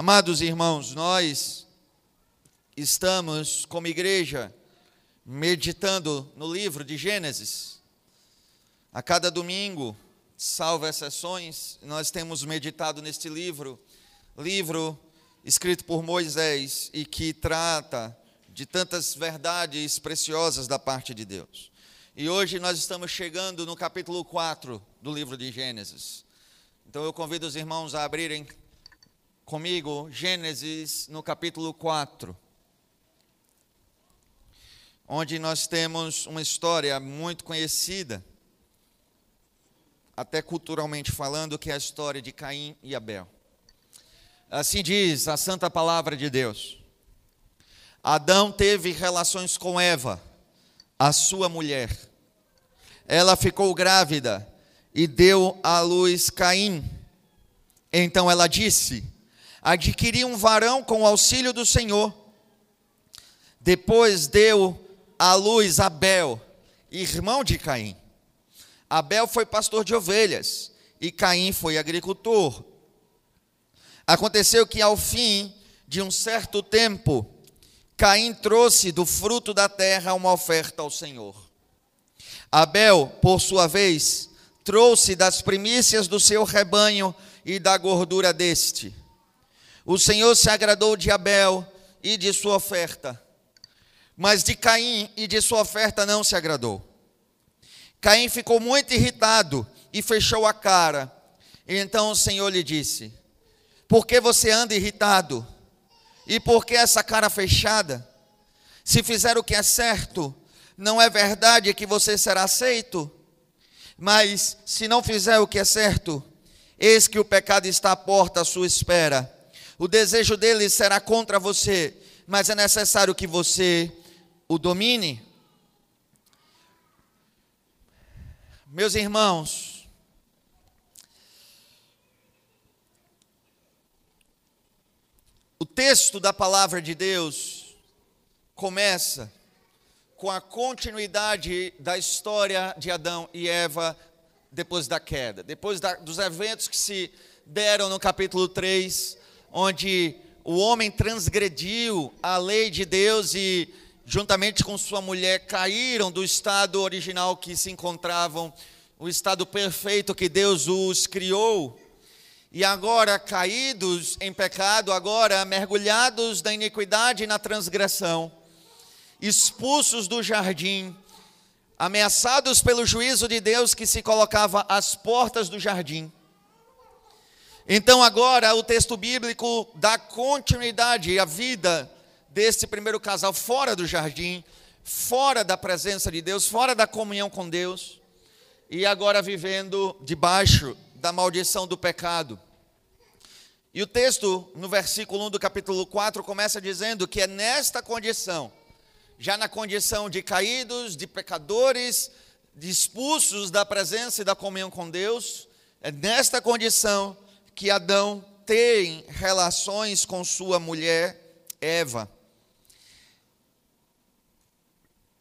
Amados irmãos, nós estamos, como igreja, meditando no livro de Gênesis. A cada domingo, salvo exceções, nós temos meditado neste livro, livro escrito por Moisés e que trata de tantas verdades preciosas da parte de Deus. E hoje nós estamos chegando no capítulo 4 do livro de Gênesis. Então eu convido os irmãos a abrirem comigo Gênesis no capítulo 4, onde nós temos uma história muito conhecida, até culturalmente falando, que é a história de Caim e Abel. Assim diz a santa palavra de Deus. Adão teve relações com Eva, a sua mulher. Ela ficou grávida e deu à luz Caim. Então ela disse: Adquiri um varão com o auxílio do Senhor. Depois deu à luz Abel, irmão de Caim. Abel foi pastor de ovelhas e Caim foi agricultor. Aconteceu que ao fim de um certo tempo, Caim trouxe do fruto da terra uma oferta ao Senhor. Abel, por sua vez, trouxe das primícias do seu rebanho e da gordura deste. O Senhor se agradou de Abel e de sua oferta, mas de Caim e de sua oferta não se agradou. Caim ficou muito irritado e fechou a cara. Então o Senhor lhe disse: Por que você anda irritado? E por que essa cara fechada? Se fizer o que é certo, não é verdade que você será aceito? Mas se não fizer o que é certo, eis que o pecado está à porta à sua espera. O desejo dele será contra você, mas é necessário que você o domine. Meus irmãos, o texto da palavra de Deus começa com a continuidade da história de Adão e Eva depois da queda, depois da, dos eventos que se deram no capítulo 3, onde o homem transgrediu a lei de Deus e, juntamente com sua mulher, caíram do estado original que se encontravam, o estado perfeito que Deus os criou. E agora, caídos em pecado, agora mergulhados na iniquidade e na transgressão, expulsos do jardim, ameaçados pelo juízo de Deus que se colocava às portas do jardim. Então, agora, o texto bíblico dá continuidade à vida desse primeiro casal fora do jardim, fora da presença de Deus, fora da comunhão com Deus, e agora vivendo debaixo da maldição do pecado. E o texto, no versículo 1 do capítulo 4, começa dizendo que é nesta condição já na condição de caídos, de pecadores, de expulsos da presença e da comunhão com Deus, é nesta condição que Adão tem relações com sua mulher Eva.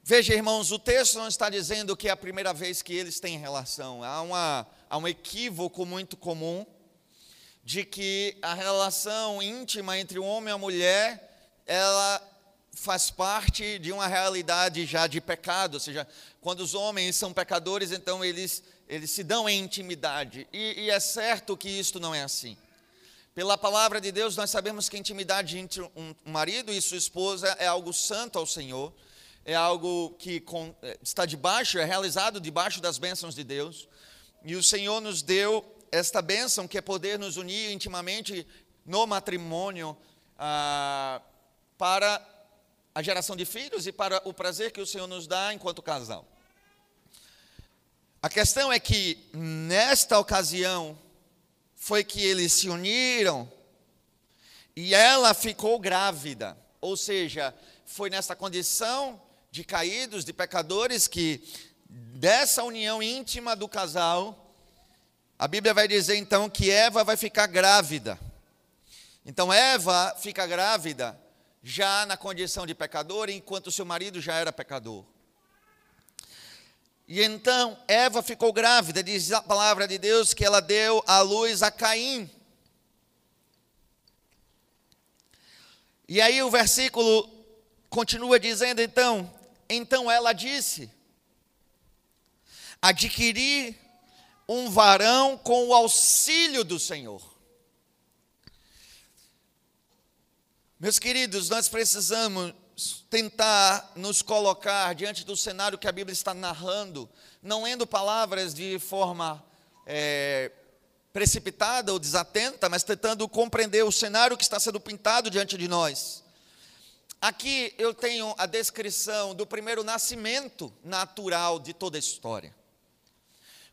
Veja, irmãos, o texto não está dizendo que é a primeira vez que eles têm relação. Há, uma, há um equívoco muito comum de que a relação íntima entre o homem e a mulher, ela faz parte de uma realidade já de pecado, ou seja, quando os homens são pecadores, então eles, eles se dão em intimidade. E, e é certo que isto não é assim. Pela palavra de Deus, nós sabemos que a intimidade entre um marido e sua esposa é algo santo ao Senhor, é algo que é, está debaixo, é realizado debaixo das bênçãos de Deus. E o Senhor nos deu esta bênção que é poder nos unir intimamente no matrimônio ah, para a geração de filhos e para o prazer que o Senhor nos dá enquanto casal. A questão é que, nesta ocasião, foi que eles se uniram e ela ficou grávida. Ou seja, foi nessa condição de caídos, de pecadores, que dessa união íntima do casal, a Bíblia vai dizer então que Eva vai ficar grávida. Então Eva fica grávida já na condição de pecador, enquanto seu marido já era pecador. E então Eva ficou grávida, diz a palavra de Deus que ela deu à luz a Caim. E aí o versículo continua dizendo então, então ela disse: adquirir um varão com o auxílio do Senhor. Meus queridos, nós precisamos tentar nos colocar diante do cenário que a Bíblia está narrando, não lendo palavras de forma é, precipitada ou desatenta, mas tentando compreender o cenário que está sendo pintado diante de nós. Aqui eu tenho a descrição do primeiro nascimento natural de toda a história.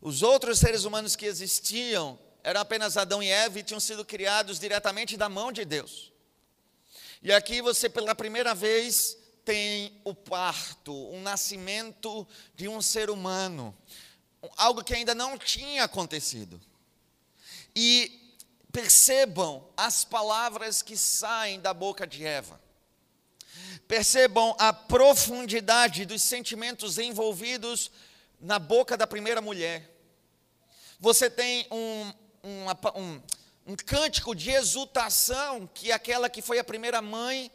Os outros seres humanos que existiam eram apenas Adão e Eva e tinham sido criados diretamente da mão de Deus. E aqui você, pela primeira vez, tem o parto, um nascimento de um ser humano, algo que ainda não tinha acontecido. E percebam as palavras que saem da boca de Eva. Percebam a profundidade dos sentimentos envolvidos na boca da primeira mulher. Você tem um, um, um um cântico de exultação que aquela que foi a primeira mãe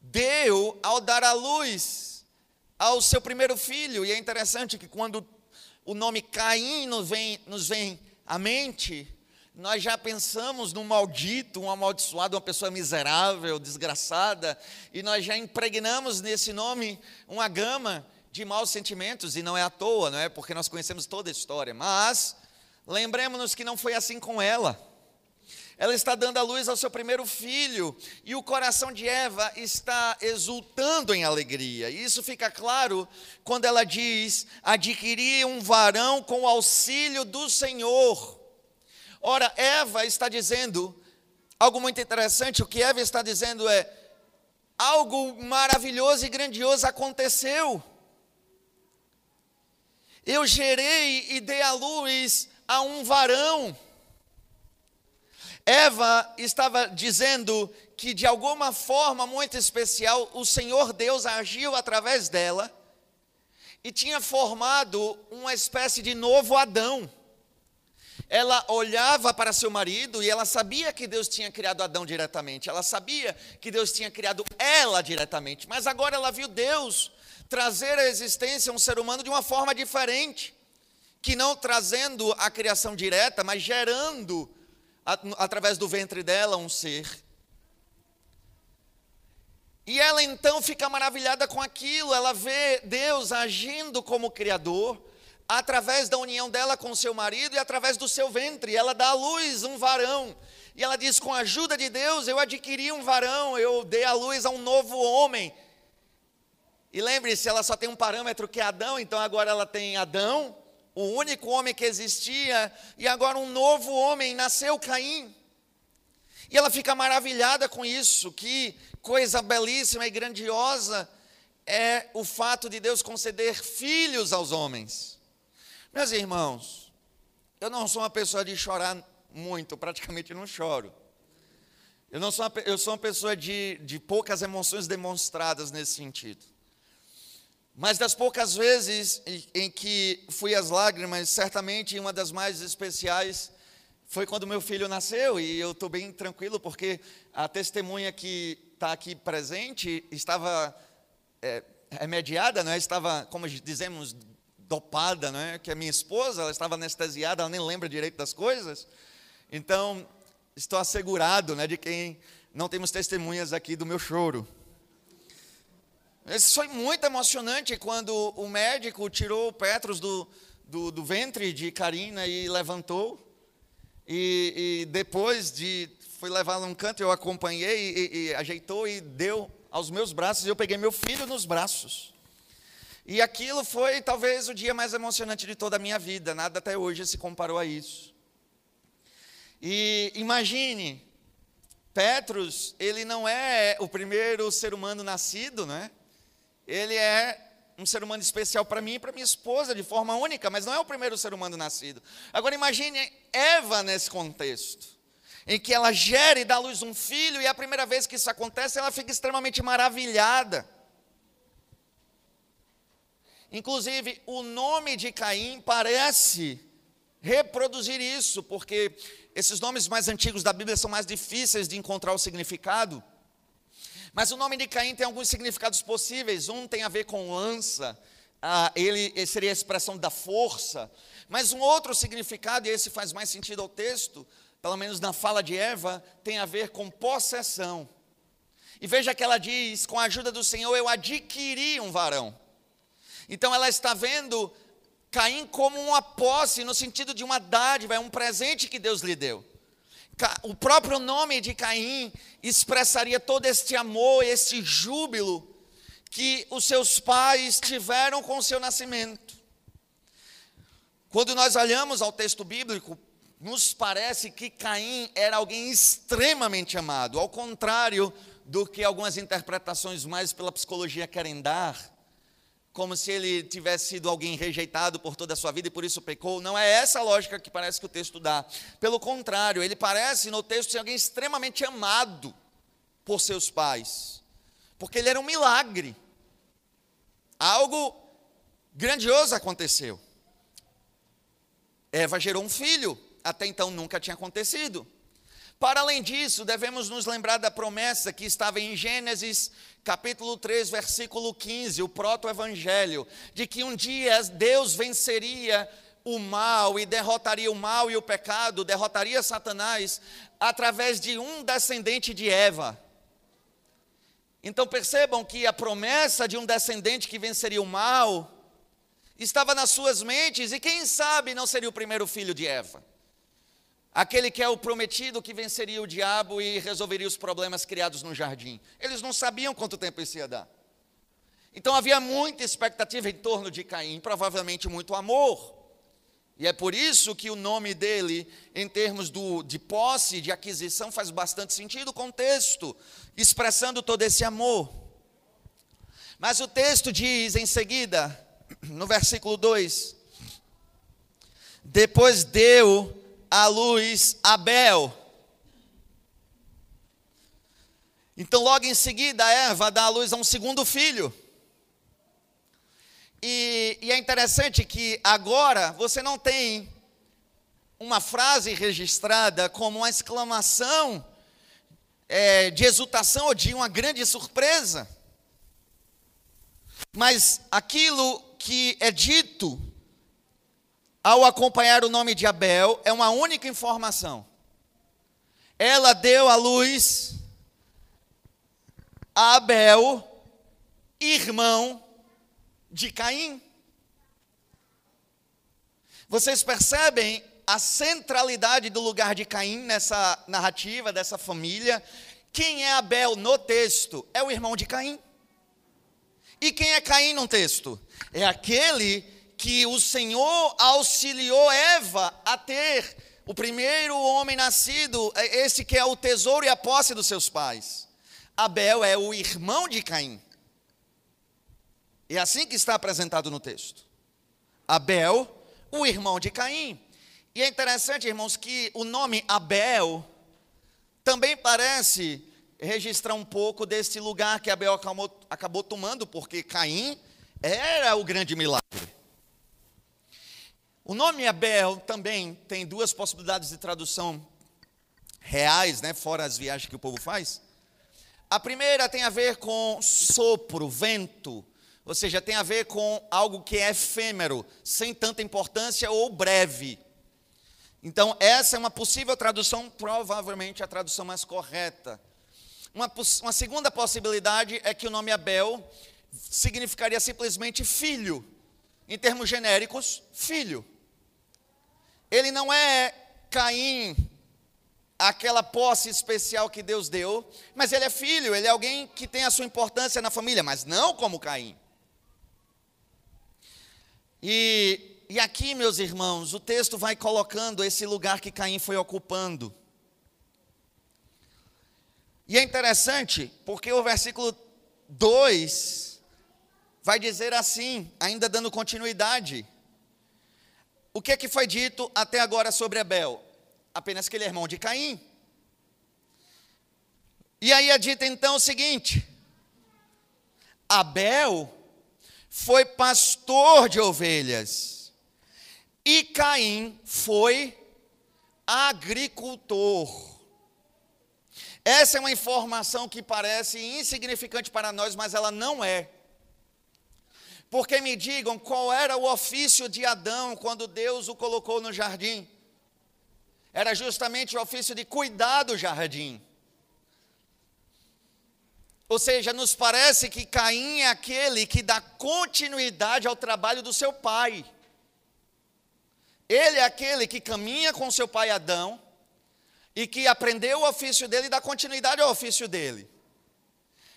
deu ao dar à luz ao seu primeiro filho. E é interessante que quando o nome Caim nos vem, nos vem à mente, nós já pensamos num maldito, um amaldiçoado, uma pessoa miserável, desgraçada, e nós já impregnamos nesse nome uma gama de maus sentimentos, e não é à toa, não é? Porque nós conhecemos toda a história. Mas lembremos-nos que não foi assim com ela ela está dando a luz ao seu primeiro filho, e o coração de Eva está exultando em alegria. E isso fica claro quando ela diz: adquirir um varão com o auxílio do Senhor. Ora, Eva está dizendo algo muito interessante, o que Eva está dizendo é: algo maravilhoso e grandioso aconteceu. Eu gerei e dei a luz a um varão. Eva estava dizendo que de alguma forma muito especial o Senhor Deus agiu através dela e tinha formado uma espécie de novo Adão. Ela olhava para seu marido e ela sabia que Deus tinha criado Adão diretamente, ela sabia que Deus tinha criado ela diretamente, mas agora ela viu Deus trazer à existência um ser humano de uma forma diferente, que não trazendo a criação direta, mas gerando através do ventre dela um ser. E ela então fica maravilhada com aquilo, ela vê Deus agindo como Criador, através da união dela com seu marido e através do seu ventre. Ela dá à luz um varão. E ela diz: com a ajuda de Deus, eu adquiri um varão, eu dei à luz a um novo homem. E lembre-se, ela só tem um parâmetro que é Adão, então agora ela tem Adão, o único homem que existia, e agora um novo homem nasceu, Caim. E ela fica maravilhada com isso, que coisa belíssima e grandiosa é o fato de Deus conceder filhos aos homens. Meus irmãos, eu não sou uma pessoa de chorar muito, praticamente não choro. Eu, não sou uma, eu sou uma pessoa de, de poucas emoções demonstradas nesse sentido. Mas das poucas vezes em que fui às lágrimas, certamente uma das mais especiais foi quando meu filho nasceu, e eu estou bem tranquilo, porque a testemunha que está aqui presente estava é, remediada, não é? estava, como dizemos, dopada, não é? que a minha esposa ela estava anestesiada, ela nem lembra direito das coisas. Então, estou assegurado né, de quem não temos testemunhas aqui do meu choro. Isso foi muito emocionante quando o médico tirou o Petros do, do, do ventre de Karina e levantou. E, e depois de foi levá-lo num canto, eu acompanhei e, e, ajeitou e deu aos meus braços. E eu peguei meu filho nos braços. E aquilo foi talvez o dia mais emocionante de toda a minha vida. Nada até hoje se comparou a isso. E imagine, Petros, ele não é o primeiro ser humano nascido, não é? Ele é um ser humano especial para mim e para minha esposa de forma única, mas não é o primeiro ser humano nascido. Agora imagine Eva nesse contexto, em que ela gera e dá à luz um filho, e é a primeira vez que isso acontece, ela fica extremamente maravilhada. Inclusive, o nome de Caim parece reproduzir isso, porque esses nomes mais antigos da Bíblia são mais difíceis de encontrar o significado. Mas o nome de Caim tem alguns significados possíveis. Um tem a ver com lança, ah, ele seria a expressão da força. Mas um outro significado, e esse faz mais sentido ao texto, pelo menos na fala de Eva, tem a ver com possessão. E veja que ela diz: com a ajuda do Senhor eu adquiri um varão. Então ela está vendo Caim como uma posse, no sentido de uma dádiva, é um presente que Deus lhe deu. O próprio nome de Caim expressaria todo este amor, este júbilo que os seus pais tiveram com o seu nascimento. Quando nós olhamos ao texto bíblico, nos parece que Caim era alguém extremamente amado, ao contrário do que algumas interpretações mais pela psicologia querem dar como se ele tivesse sido alguém rejeitado por toda a sua vida e por isso pecou. Não é essa a lógica que parece que o texto dá. Pelo contrário, ele parece no texto ser alguém extremamente amado por seus pais, porque ele era um milagre. Algo grandioso aconteceu. Eva gerou um filho, até então nunca tinha acontecido. Para além disso, devemos nos lembrar da promessa que estava em Gênesis capítulo 3, versículo 15, o proto-evangelho, de que um dia Deus venceria o mal e derrotaria o mal e o pecado, derrotaria Satanás através de um descendente de Eva. Então percebam que a promessa de um descendente que venceria o mal estava nas suas mentes e quem sabe não seria o primeiro filho de Eva. Aquele que é o prometido que venceria o diabo e resolveria os problemas criados no jardim. Eles não sabiam quanto tempo isso ia dar. Então havia muita expectativa em torno de Caim, provavelmente muito amor. E é por isso que o nome dele, em termos do, de posse, de aquisição, faz bastante sentido com o texto, expressando todo esse amor. Mas o texto diz em seguida, no versículo 2: Depois deu à luz Abel. Então, logo em seguida, Eva dá à luz a um segundo filho. E, e, é interessante que agora você não tem uma frase registrada como uma exclamação é, de exultação ou de uma grande surpresa. Mas aquilo que é dito ao acompanhar o nome de Abel, é uma única informação. Ela deu à luz a Abel, irmão de Caim. Vocês percebem a centralidade do lugar de Caim nessa narrativa dessa família? Quem é Abel no texto? É o irmão de Caim. E quem é Caim no texto? É aquele que o Senhor auxiliou Eva a ter o primeiro homem nascido, é esse que é o tesouro e a posse dos seus pais. Abel é o irmão de Caim. É assim que está apresentado no texto. Abel, o irmão de Caim. E é interessante, irmãos, que o nome Abel também parece registrar um pouco desse lugar que Abel acabou, acabou tomando, porque Caim era o grande milagre. O nome Abel também tem duas possibilidades de tradução reais, né, fora as viagens que o povo faz. A primeira tem a ver com sopro, vento, ou seja, tem a ver com algo que é efêmero, sem tanta importância ou breve. Então, essa é uma possível tradução, provavelmente a tradução mais correta. Uma, uma segunda possibilidade é que o nome Abel significaria simplesmente filho. Em termos genéricos, filho. Ele não é Caim, aquela posse especial que Deus deu, mas ele é filho, ele é alguém que tem a sua importância na família, mas não como Caim. E, e aqui, meus irmãos, o texto vai colocando esse lugar que Caim foi ocupando. E é interessante, porque o versículo 2 vai dizer assim, ainda dando continuidade: o que é que foi dito até agora sobre Abel? Apenas que ele é irmão de Caim. E aí é dito então o seguinte: Abel foi pastor de ovelhas e Caim foi agricultor. Essa é uma informação que parece insignificante para nós, mas ela não é. Porque me digam qual era o ofício de Adão quando Deus o colocou no jardim. Era justamente o ofício de cuidar do jardim. Ou seja, nos parece que Caim é aquele que dá continuidade ao trabalho do seu pai. Ele é aquele que caminha com seu pai Adão e que aprendeu o ofício dele e dá continuidade ao ofício dele.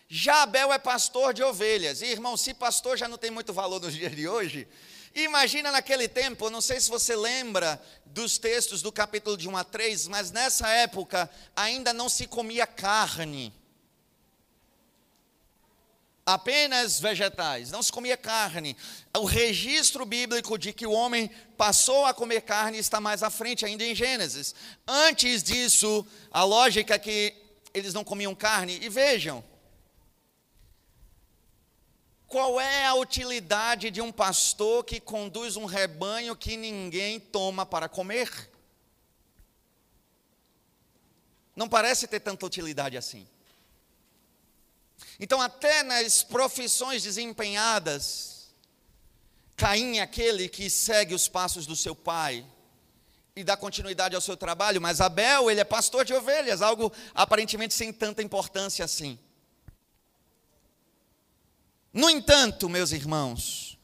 Já Abel é pastor de ovelhas. E, irmão, se pastor já não tem muito valor nos dias de hoje, imagina naquele tempo, não sei se você lembra dos textos do capítulo de 1 a 3, mas nessa época ainda não se comia carne apenas vegetais, não se comia carne. O registro bíblico de que o homem passou a comer carne está mais à frente, ainda em Gênesis. Antes disso, a lógica é que eles não comiam carne. E vejam, qual é a utilidade de um pastor que conduz um rebanho que ninguém toma para comer? Não parece ter tanta utilidade assim. Então, até nas profissões desempenhadas, Caim é aquele que segue os passos do seu pai e dá continuidade ao seu trabalho, mas Abel, ele é pastor de ovelhas, algo aparentemente sem tanta importância assim. No entanto, meus irmãos,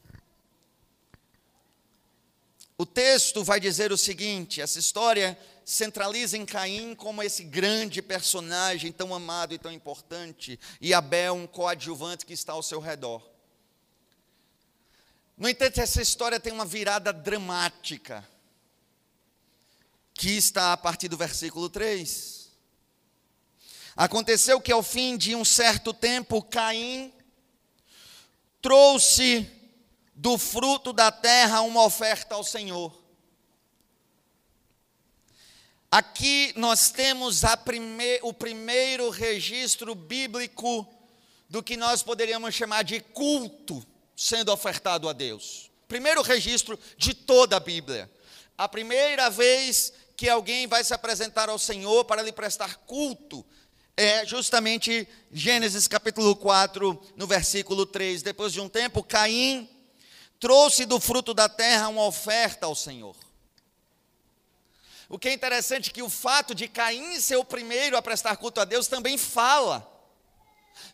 o texto vai dizer o seguinte: essa história centraliza em Caim como esse grande personagem tão amado e tão importante, e Abel, um coadjuvante que está ao seu redor. No entanto, essa história tem uma virada dramática, que está a partir do versículo 3. Aconteceu que ao fim de um certo tempo, Caim trouxe do fruto da terra uma oferta ao Senhor. Aqui nós temos prime o primeiro registro bíblico do que nós poderíamos chamar de culto sendo ofertado a Deus. Primeiro registro de toda a Bíblia. A primeira vez que alguém vai se apresentar ao Senhor para lhe prestar culto é justamente Gênesis capítulo 4, no versículo 3. Depois de um tempo, Caim trouxe do fruto da terra uma oferta ao Senhor. O que é interessante é que o fato de Caim ser o primeiro a prestar culto a Deus também fala.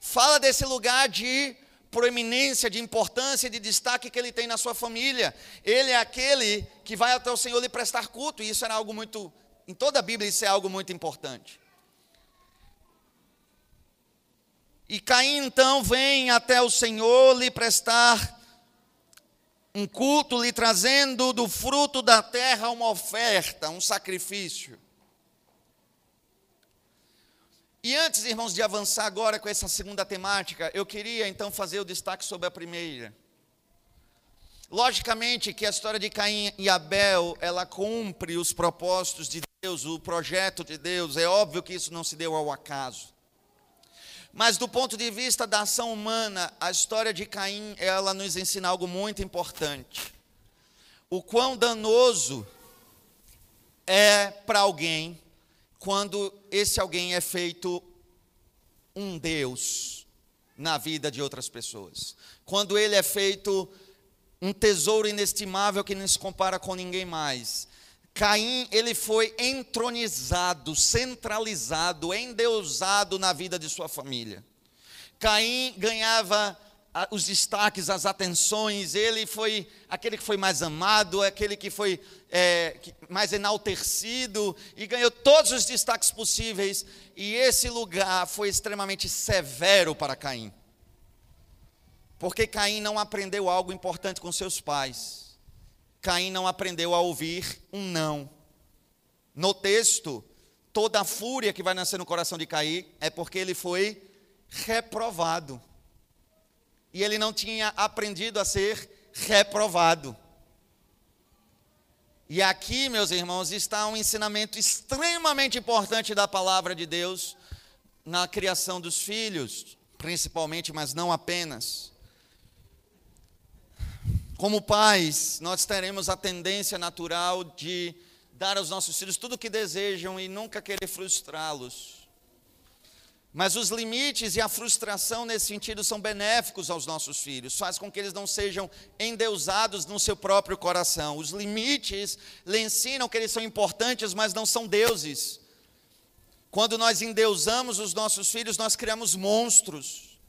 Fala desse lugar de proeminência, de importância, de destaque que ele tem na sua família. Ele é aquele que vai até o Senhor lhe prestar culto, e isso era algo muito, em toda a Bíblia, isso é algo muito importante. E Caim então vem até o Senhor lhe prestar um culto lhe trazendo do fruto da terra uma oferta, um sacrifício. E antes, irmãos, de avançar agora com essa segunda temática, eu queria então fazer o destaque sobre a primeira. Logicamente que a história de Caim e Abel, ela cumpre os propósitos de Deus, o projeto de Deus. É óbvio que isso não se deu ao acaso. Mas do ponto de vista da ação humana, a história de Caim, ela nos ensina algo muito importante. O quão danoso é para alguém quando esse alguém é feito um Deus na vida de outras pessoas. Quando ele é feito um tesouro inestimável que não se compara com ninguém mais. Caim, ele foi entronizado, centralizado, endeusado na vida de sua família. Caim ganhava os destaques, as atenções, ele foi aquele que foi mais amado, aquele que foi é, mais enaltecido e ganhou todos os destaques possíveis. E esse lugar foi extremamente severo para Caim, porque Caim não aprendeu algo importante com seus pais. Caim não aprendeu a ouvir um não. No texto, toda a fúria que vai nascer no coração de Caim é porque ele foi reprovado. E ele não tinha aprendido a ser reprovado. E aqui, meus irmãos, está um ensinamento extremamente importante da palavra de Deus na criação dos filhos, principalmente, mas não apenas. Como pais, nós teremos a tendência natural de dar aos nossos filhos tudo o que desejam e nunca querer frustrá-los. Mas os limites e a frustração nesse sentido são benéficos aos nossos filhos, faz com que eles não sejam endeusados no seu próprio coração. Os limites lhe ensinam que eles são importantes, mas não são deuses. Quando nós endeusamos os nossos filhos, nós criamos monstros.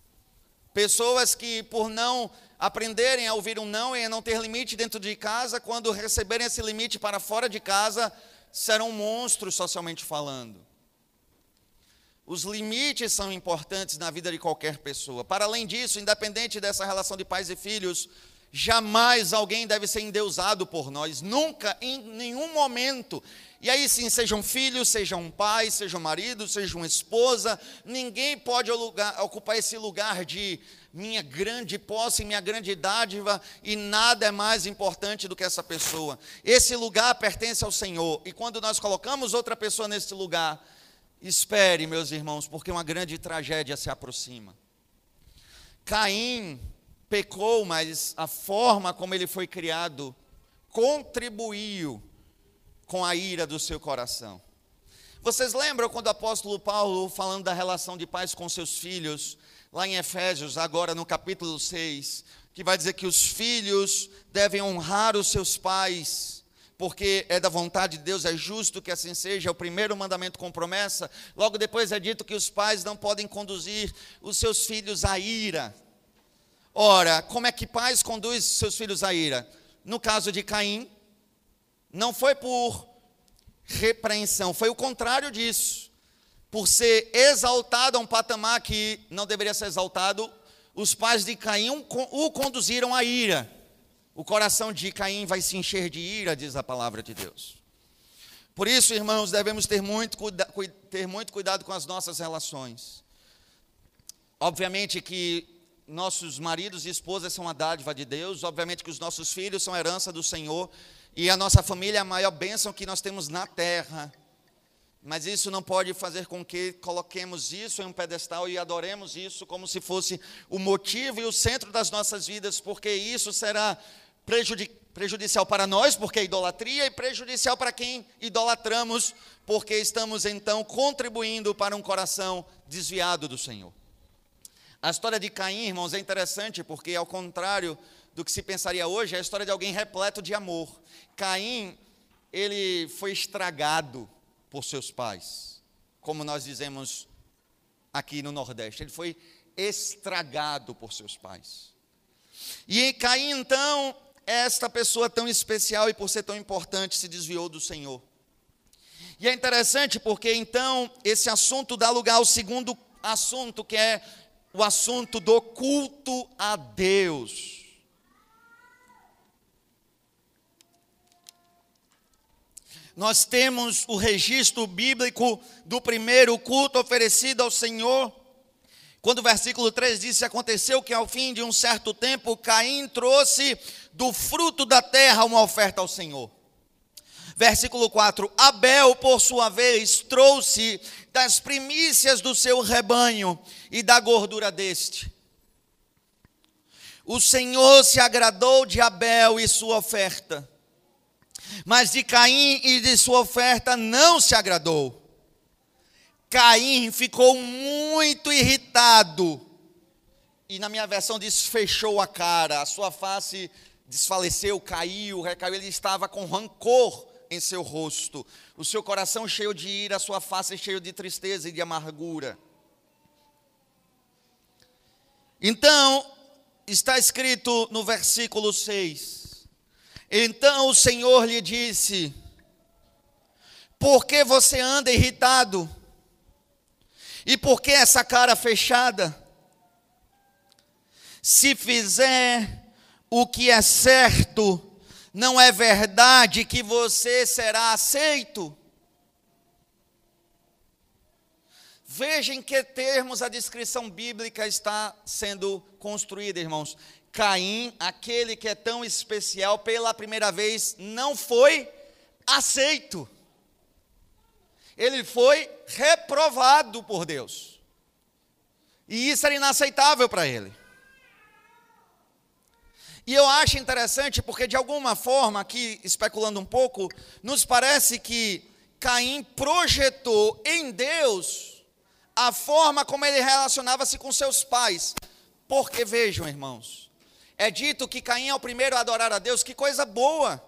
Pessoas que, por não aprenderem a ouvir um não e a não ter limite dentro de casa, quando receberem esse limite para fora de casa, serão monstros socialmente falando. Os limites são importantes na vida de qualquer pessoa. Para além disso, independente dessa relação de pais e filhos, jamais alguém deve ser endeusado por nós, nunca, em nenhum momento. E aí sim, sejam filhos, sejam pais, sejam maridos, sejam esposa, ninguém pode ocupar esse lugar de minha grande posse, minha grande dádiva, e nada é mais importante do que essa pessoa. Esse lugar pertence ao Senhor, e quando nós colocamos outra pessoa nesse lugar, Espere, meus irmãos, porque uma grande tragédia se aproxima. Caim pecou, mas a forma como ele foi criado contribuiu com a ira do seu coração. Vocês lembram quando o apóstolo Paulo, falando da relação de pais com seus filhos, lá em Efésios, agora no capítulo 6, que vai dizer que os filhos devem honrar os seus pais porque é da vontade de Deus, é justo que assim seja, é o primeiro mandamento com promessa. Logo depois é dito que os pais não podem conduzir os seus filhos à ira. Ora, como é que pais conduzem seus filhos à ira? No caso de Caim, não foi por repreensão, foi o contrário disso. Por ser exaltado a um patamar que não deveria ser exaltado, os pais de Caim o conduziram à ira. O coração de Caim vai se encher de ira, diz a palavra de Deus. Por isso, irmãos, devemos ter muito, ter muito cuidado com as nossas relações. Obviamente que nossos maridos e esposas são a dádiva de Deus, obviamente que os nossos filhos são a herança do Senhor, e a nossa família é a maior bênção que nós temos na terra. Mas isso não pode fazer com que coloquemos isso em um pedestal e adoremos isso como se fosse o motivo e o centro das nossas vidas, porque isso será prejudicial para nós, porque é idolatria, e prejudicial para quem idolatramos, porque estamos então contribuindo para um coração desviado do Senhor. A história de Caim, irmãos, é interessante, porque ao contrário do que se pensaria hoje, é a história de alguém repleto de amor. Caim, ele foi estragado por seus pais, como nós dizemos aqui no Nordeste, ele foi estragado por seus pais. E Caim, então, esta pessoa tão especial e por ser tão importante se desviou do Senhor. E é interessante porque então esse assunto dá lugar ao segundo assunto, que é o assunto do culto a Deus. Nós temos o registro bíblico do primeiro culto oferecido ao Senhor quando o versículo 3 diz: Aconteceu que ao fim de um certo tempo, Caim trouxe do fruto da terra uma oferta ao Senhor. Versículo 4: Abel, por sua vez, trouxe das primícias do seu rebanho e da gordura deste. O Senhor se agradou de Abel e sua oferta, mas de Caim e de sua oferta não se agradou. Caim ficou muito irritado. E na minha versão diz: fechou a cara, a sua face desfaleceu, caiu, recaiu. Ele estava com rancor em seu rosto, o seu coração cheio de ira, a sua face cheio de tristeza e de amargura. Então, está escrito no versículo 6: Então o Senhor lhe disse: Por que você anda irritado? E por que essa cara fechada? Se fizer o que é certo, não é verdade que você será aceito? Veja em que termos a descrição bíblica está sendo construída, irmãos. Caim, aquele que é tão especial, pela primeira vez não foi aceito ele foi reprovado por Deus. E isso era inaceitável para ele. E eu acho interessante porque, de alguma forma, aqui especulando um pouco, nos parece que Caim projetou em Deus a forma como ele relacionava-se com seus pais. Porque vejam, irmãos, é dito que Caim é o primeiro a adorar a Deus, que coisa boa.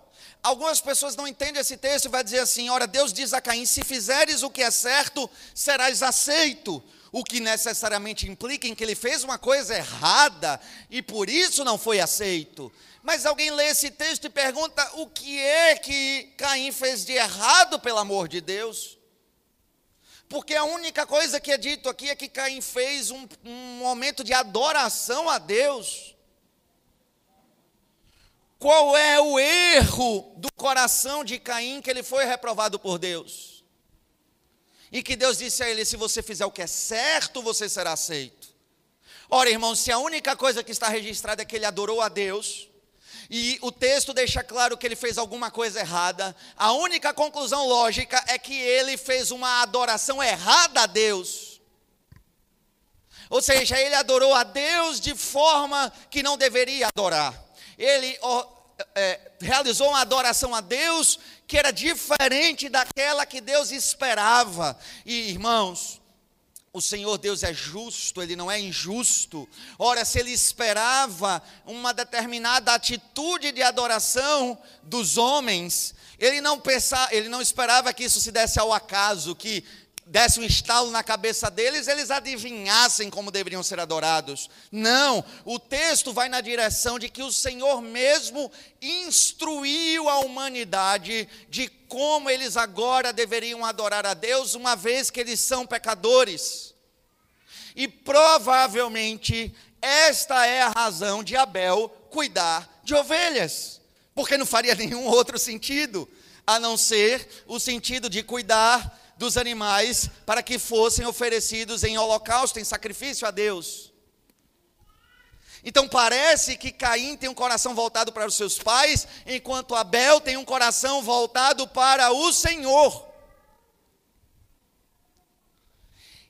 Algumas pessoas não entendem esse texto e vai dizer assim: ora, Deus diz a Caim: se fizeres o que é certo, serás aceito. O que necessariamente implica em que ele fez uma coisa errada e por isso não foi aceito. Mas alguém lê esse texto e pergunta: o que é que Caim fez de errado, pelo amor de Deus? Porque a única coisa que é dito aqui é que Caim fez um, um momento de adoração a Deus. Qual é o erro do coração de Caim que ele foi reprovado por Deus? E que Deus disse a ele: se você fizer o que é certo, você será aceito. Ora, irmãos, se a única coisa que está registrada é que ele adorou a Deus, e o texto deixa claro que ele fez alguma coisa errada, a única conclusão lógica é que ele fez uma adoração errada a Deus. Ou seja, ele adorou a Deus de forma que não deveria adorar. Ele é, realizou uma adoração a Deus que era diferente daquela que Deus esperava. E irmãos, o Senhor Deus é justo, ele não é injusto. Ora, se ele esperava uma determinada atitude de adoração dos homens, ele não pensava, ele não esperava que isso se desse ao acaso, que desse um estalo na cabeça deles, eles adivinhassem como deveriam ser adorados. Não, o texto vai na direção de que o Senhor mesmo instruiu a humanidade de como eles agora deveriam adorar a Deus, uma vez que eles são pecadores. E provavelmente esta é a razão de Abel cuidar de ovelhas, porque não faria nenhum outro sentido a não ser o sentido de cuidar dos animais para que fossem oferecidos em holocausto, em sacrifício a Deus. Então parece que Caim tem um coração voltado para os seus pais, enquanto Abel tem um coração voltado para o Senhor.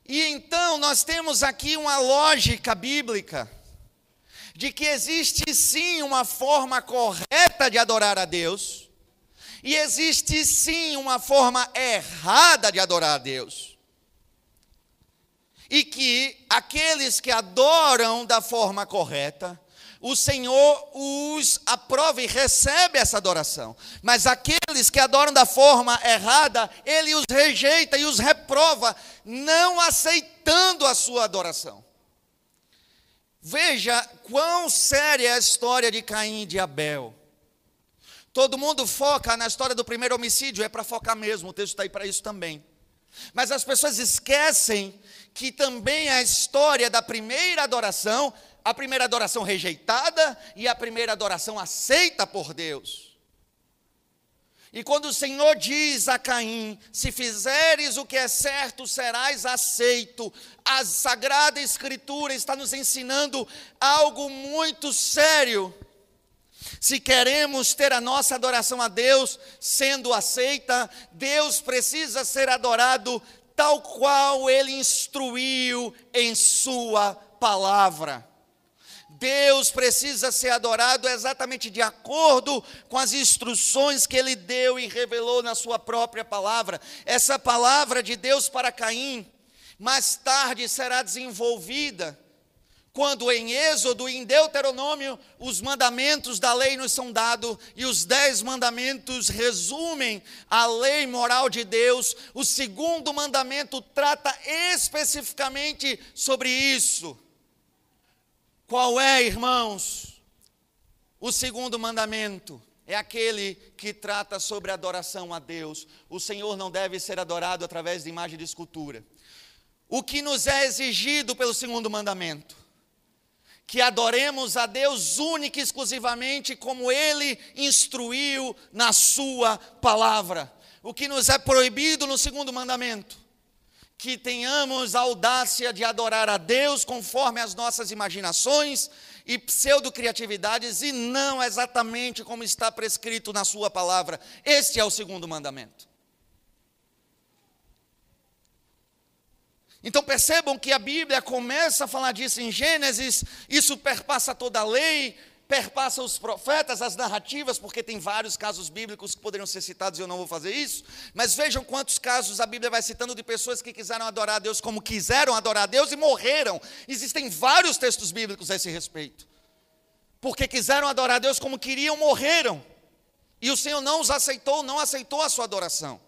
E então nós temos aqui uma lógica bíblica de que existe sim uma forma correta de adorar a Deus, e existe sim uma forma errada de adorar a Deus e que aqueles que adoram da forma correta, o Senhor os aprova e recebe essa adoração. Mas aqueles que adoram da forma errada, ele os rejeita e os reprova, não aceitando a sua adoração. Veja quão séria é a história de Caim e de Abel. Todo mundo foca na história do primeiro homicídio, é para focar mesmo, o texto está aí para isso também. Mas as pessoas esquecem que também a história da primeira adoração, a primeira adoração rejeitada e a primeira adoração aceita por Deus. E quando o Senhor diz a Caim: Se fizeres o que é certo, serás aceito, a Sagrada Escritura está nos ensinando algo muito sério. Se queremos ter a nossa adoração a Deus sendo aceita, Deus precisa ser adorado tal qual ele instruiu em Sua palavra. Deus precisa ser adorado exatamente de acordo com as instruções que ele deu e revelou na sua própria palavra. Essa palavra de Deus para Caim, mais tarde será desenvolvida quando em Êxodo e em Deuteronômio os mandamentos da lei nos são dados e os dez mandamentos resumem a lei moral de Deus, o segundo mandamento trata especificamente sobre isso. Qual é, irmãos? O segundo mandamento é aquele que trata sobre adoração a Deus. O Senhor não deve ser adorado através de imagem de escultura. O que nos é exigido pelo segundo mandamento? Que adoremos a Deus única e exclusivamente como Ele instruiu na Sua palavra. O que nos é proibido no segundo mandamento? Que tenhamos a audácia de adorar a Deus conforme as nossas imaginações e pseudo-criatividades e não exatamente como está prescrito na Sua palavra. Este é o segundo mandamento. Então percebam que a Bíblia começa a falar disso em Gênesis, isso perpassa toda a lei, perpassa os profetas, as narrativas, porque tem vários casos bíblicos que poderiam ser citados e eu não vou fazer isso, mas vejam quantos casos a Bíblia vai citando de pessoas que quiseram adorar a Deus como quiseram adorar a Deus e morreram. Existem vários textos bíblicos a esse respeito. Porque quiseram adorar a Deus como queriam, morreram. E o Senhor não os aceitou, não aceitou a sua adoração.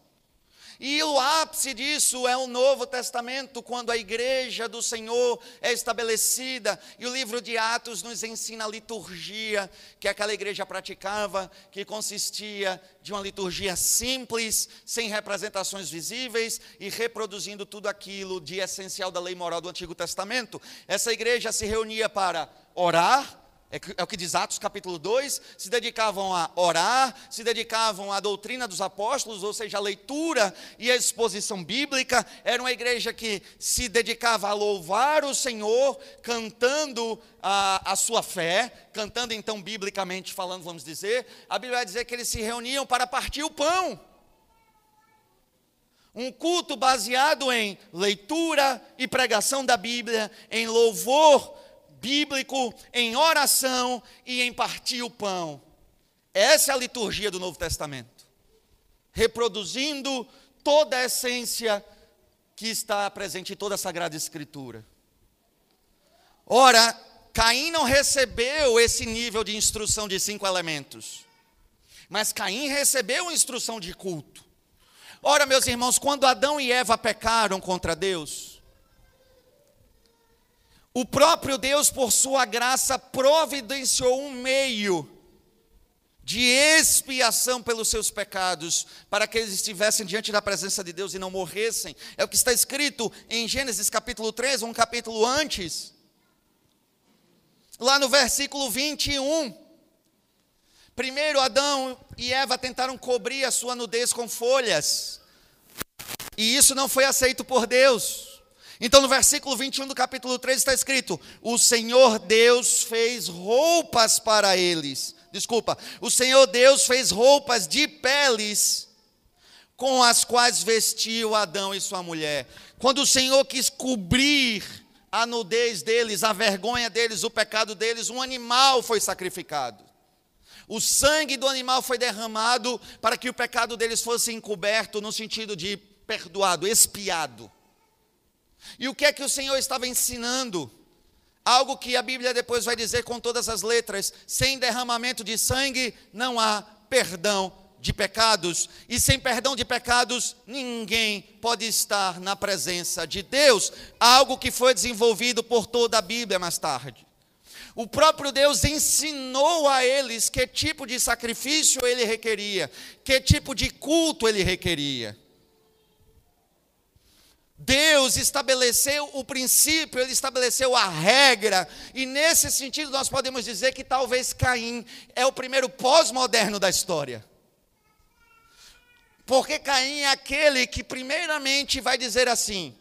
E o ápice disso é o Novo Testamento, quando a igreja do Senhor é estabelecida, e o livro de Atos nos ensina a liturgia que aquela igreja praticava, que consistia de uma liturgia simples, sem representações visíveis e reproduzindo tudo aquilo de essencial da lei moral do Antigo Testamento. Essa igreja se reunia para orar, é, é o que diz Atos capítulo 2, se dedicavam a orar, se dedicavam à doutrina dos apóstolos, ou seja, a leitura e a exposição bíblica. Era uma igreja que se dedicava a louvar o Senhor, cantando a, a sua fé, cantando então biblicamente falando, vamos dizer. A Bíblia vai dizer que eles se reuniam para partir o pão. Um culto baseado em leitura e pregação da Bíblia, em louvor bíblico, em oração e em partir o pão. Essa é a liturgia do Novo Testamento, reproduzindo toda a essência que está presente em toda a Sagrada Escritura. Ora, Caim não recebeu esse nível de instrução de cinco elementos, mas Caim recebeu instrução de culto. Ora, meus irmãos, quando Adão e Eva pecaram contra Deus, o próprio Deus, por sua graça, providenciou um meio de expiação pelos seus pecados, para que eles estivessem diante da presença de Deus e não morressem. É o que está escrito em Gênesis capítulo 3, um capítulo antes. Lá no versículo 21. Primeiro Adão e Eva tentaram cobrir a sua nudez com folhas. E isso não foi aceito por Deus. Então, no versículo 21 do capítulo 3 está escrito: O Senhor Deus fez roupas para eles. Desculpa, o Senhor Deus fez roupas de peles com as quais vestiu Adão e sua mulher. Quando o Senhor quis cobrir a nudez deles, a vergonha deles, o pecado deles, um animal foi sacrificado. O sangue do animal foi derramado para que o pecado deles fosse encoberto, no sentido de perdoado, expiado. E o que é que o Senhor estava ensinando? Algo que a Bíblia depois vai dizer com todas as letras: sem derramamento de sangue não há perdão de pecados, e sem perdão de pecados ninguém pode estar na presença de Deus. Algo que foi desenvolvido por toda a Bíblia mais tarde. O próprio Deus ensinou a eles que tipo de sacrifício ele requeria, que tipo de culto ele requeria. Deus estabeleceu o princípio, ele estabeleceu a regra, e nesse sentido nós podemos dizer que talvez Caim é o primeiro pós-moderno da história. Porque Caim é aquele que, primeiramente, vai dizer assim: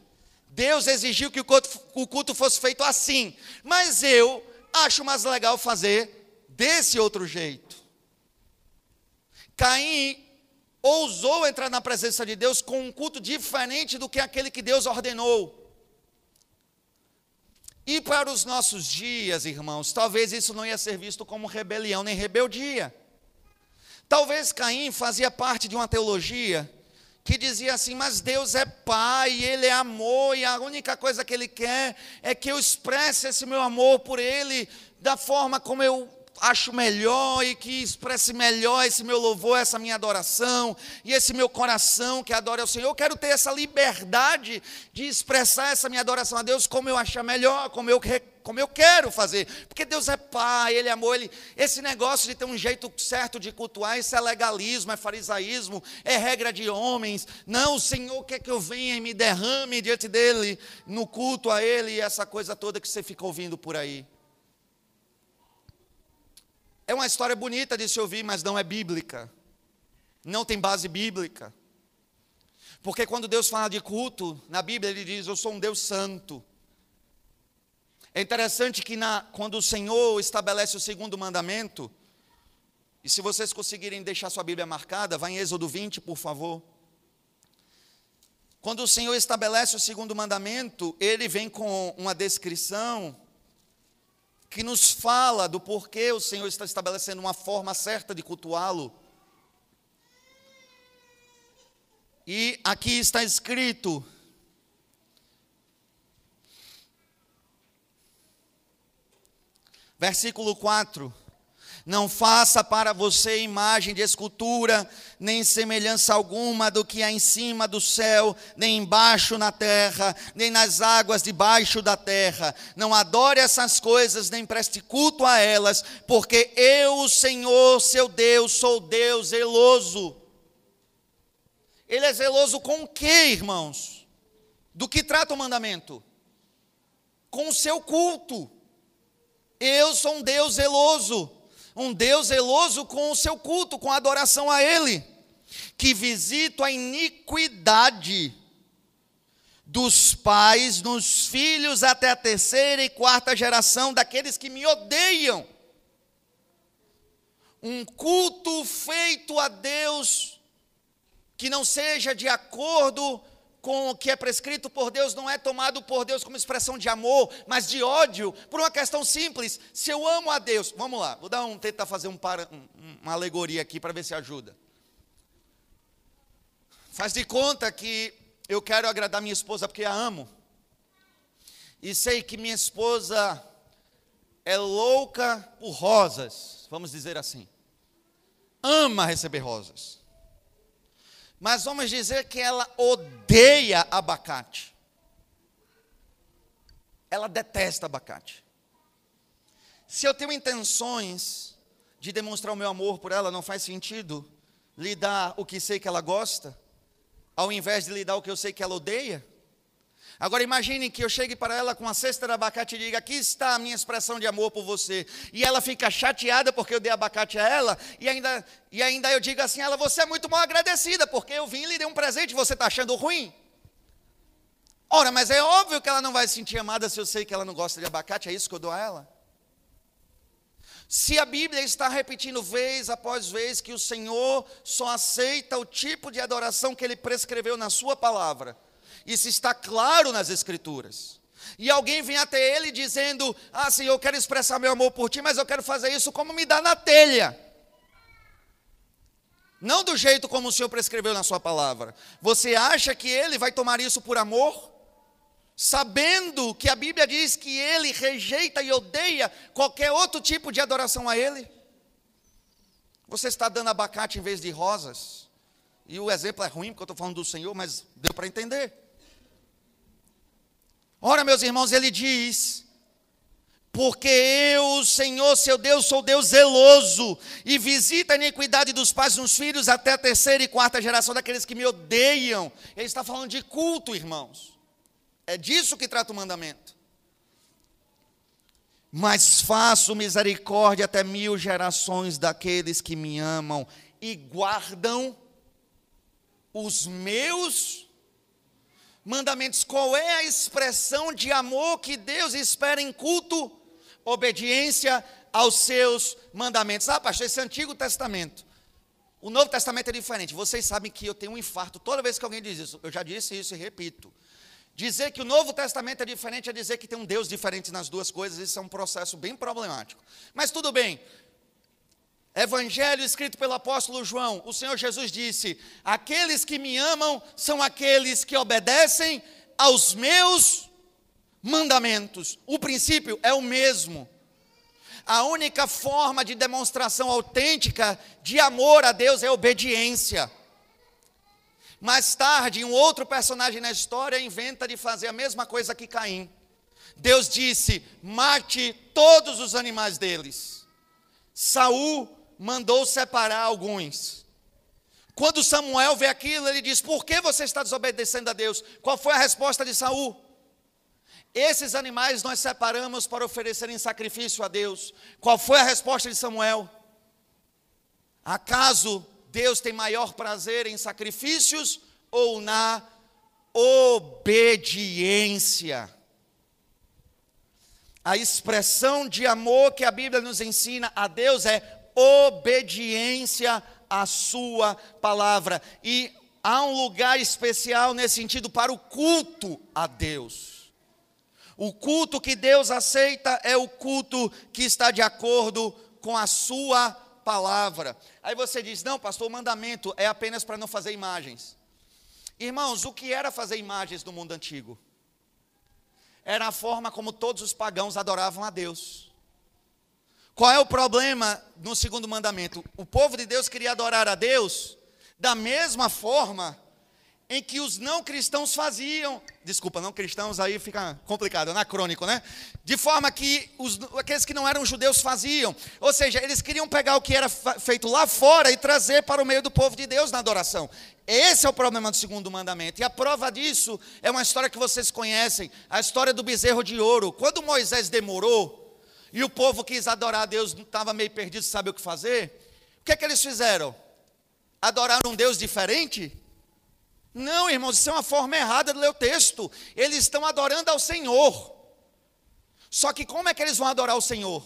Deus exigiu que o culto, o culto fosse feito assim, mas eu acho mais legal fazer desse outro jeito. Caim ousou entrar na presença de Deus com um culto diferente do que aquele que Deus ordenou. E para os nossos dias, irmãos, talvez isso não ia ser visto como rebelião nem rebeldia. Talvez Caim fazia parte de uma teologia que dizia assim: Mas Deus é Pai, Ele é amor, e a única coisa que Ele quer é que eu expresse esse meu amor por Ele da forma como eu acho melhor e que expresse melhor esse meu louvor, essa minha adoração e esse meu coração que adora ao Senhor. Eu quero ter essa liberdade de expressar essa minha adoração a Deus como eu achar melhor, como eu como eu quero fazer, porque Deus é Pai, Ele é amor, Ele, esse negócio de ter um jeito certo de cultuar, isso é legalismo, é farisaísmo, é regra de homens, não, o Senhor quer que eu venha e me derrame diante dEle, no culto a Ele, e essa coisa toda que você fica ouvindo por aí. É uma história bonita de se ouvir, mas não é bíblica. Não tem base bíblica. Porque quando Deus fala de culto, na Bíblia ele diz: Eu sou um Deus santo. É interessante que na, quando o Senhor estabelece o segundo mandamento, e se vocês conseguirem deixar sua Bíblia marcada, vai em Êxodo 20, por favor. Quando o Senhor estabelece o segundo mandamento, ele vem com uma descrição que nos fala do porquê o Senhor está estabelecendo uma forma certa de cultuá-lo. E aqui está escrito: versículo 4: Não faça para você imagem de escultura, nem semelhança alguma do que há em cima do céu, nem embaixo na terra, nem nas águas debaixo da terra. Não adore essas coisas, nem preste culto a elas, porque eu, o Senhor, seu Deus, sou Deus zeloso ele é zeloso com o que, irmãos? Do que trata o mandamento? Com o seu culto. Eu sou um Deus zeloso. Um Deus zeloso com o seu culto, com a adoração a Ele. Que visito a iniquidade dos pais nos filhos até a terceira e quarta geração daqueles que me odeiam. Um culto feito a Deus que não seja de acordo com o que é prescrito por Deus, não é tomado por Deus como expressão de amor, mas de ódio, por uma questão simples. Se eu amo a Deus, vamos lá, vou dar um tentar fazer um para, um, uma alegoria aqui para ver se ajuda. Faz de conta que eu quero agradar minha esposa porque a amo. E sei que minha esposa é louca por rosas, vamos dizer assim. Ama receber rosas mas vamos dizer que ela odeia abacate. Ela detesta abacate. Se eu tenho intenções de demonstrar o meu amor por ela, não faz sentido lhe dar o que sei que ela gosta, ao invés de lhe dar o que eu sei que ela odeia? Agora imagine que eu chegue para ela com uma cesta de abacate e diga: Aqui está a minha expressão de amor por você. E ela fica chateada porque eu dei abacate a ela. E ainda, e ainda eu digo assim: Ela, você é muito mal agradecida porque eu vim e lhe dei um presente você está achando ruim. Ora, mas é óbvio que ela não vai se sentir amada se eu sei que ela não gosta de abacate. É isso que eu dou a ela. Se a Bíblia está repetindo vez após vez que o Senhor só aceita o tipo de adoração que Ele prescreveu na Sua palavra isso está claro nas Escrituras. E alguém vem até ele dizendo: Ah, Senhor, eu quero expressar meu amor por ti, mas eu quero fazer isso como me dá na telha. Não do jeito como o Senhor prescreveu na Sua palavra. Você acha que ele vai tomar isso por amor? Sabendo que a Bíblia diz que ele rejeita e odeia qualquer outro tipo de adoração a ele? Você está dando abacate em vez de rosas? E o exemplo é ruim, porque eu estou falando do Senhor, mas deu para entender. Ora, meus irmãos, ele diz: porque eu, Senhor, seu Deus, sou Deus zeloso e visita a iniquidade dos pais nos filhos até a terceira e quarta geração daqueles que me odeiam. Ele está falando de culto, irmãos. É disso que trata o mandamento. Mas faço misericórdia até mil gerações daqueles que me amam e guardam os meus mandamentos. Qual é a expressão de amor que Deus espera em culto? Obediência aos seus mandamentos. Ah, pastor, esse é Antigo Testamento. O Novo Testamento é diferente. Vocês sabem que eu tenho um infarto toda vez que alguém diz isso. Eu já disse isso e repito. Dizer que o Novo Testamento é diferente é dizer que tem um Deus diferente nas duas coisas. Isso é um processo bem problemático. Mas tudo bem. Evangelho escrito pelo apóstolo João, o Senhor Jesus disse: Aqueles que me amam são aqueles que obedecem aos meus mandamentos. O princípio é o mesmo. A única forma de demonstração autêntica de amor a Deus é obediência. Mais tarde, um outro personagem na história inventa de fazer a mesma coisa que Caim. Deus disse: mate todos os animais deles. Saul mandou separar alguns. Quando Samuel vê aquilo, ele diz: Por que você está desobedecendo a Deus? Qual foi a resposta de Saul? Esses animais nós separamos para oferecerem sacrifício a Deus. Qual foi a resposta de Samuel? Acaso Deus tem maior prazer em sacrifícios ou na obediência? A expressão de amor que a Bíblia nos ensina a Deus é obediência à Sua palavra. E há um lugar especial nesse sentido para o culto a Deus. O culto que Deus aceita é o culto que está de acordo com a sua palavra. Aí você diz: não, pastor, o mandamento é apenas para não fazer imagens. Irmãos, o que era fazer imagens no mundo antigo? Era a forma como todos os pagãos adoravam a Deus. Qual é o problema no segundo mandamento? O povo de Deus queria adorar a Deus da mesma forma em que os não cristãos faziam. Desculpa, não cristãos, aí fica complicado, anacrônico, né? De forma que os, aqueles que não eram judeus faziam. Ou seja, eles queriam pegar o que era feito lá fora e trazer para o meio do povo de Deus na adoração. Esse é o problema do segundo mandamento. E a prova disso é uma história que vocês conhecem, a história do bezerro de ouro. Quando Moisés demorou e o povo quis adorar a Deus, estava meio perdido, sabe o que fazer? O que é que eles fizeram? Adoraram um Deus diferente? Não, irmãos, isso é uma forma errada de ler o texto. Eles estão adorando ao Senhor. Só que como é que eles vão adorar o Senhor?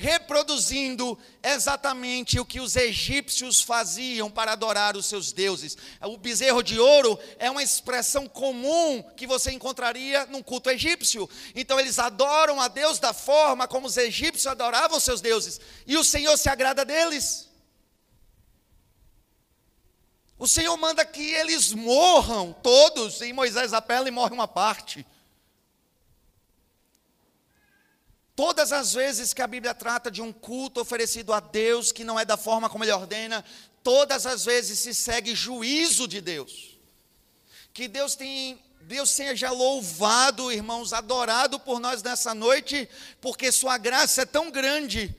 Reproduzindo exatamente o que os egípcios faziam para adorar os seus deuses. O bezerro de ouro é uma expressão comum que você encontraria num culto egípcio. Então eles adoram a Deus da forma como os egípcios adoravam os seus deuses. E o Senhor se agrada deles. O Senhor manda que eles morram todos, e Moisés apela e morre uma parte. Todas as vezes que a Bíblia trata de um culto oferecido a Deus, que não é da forma como Ele ordena, todas as vezes se segue juízo de Deus. Que Deus tem, Deus seja louvado, irmãos, adorado por nós nessa noite, porque Sua graça é tão grande,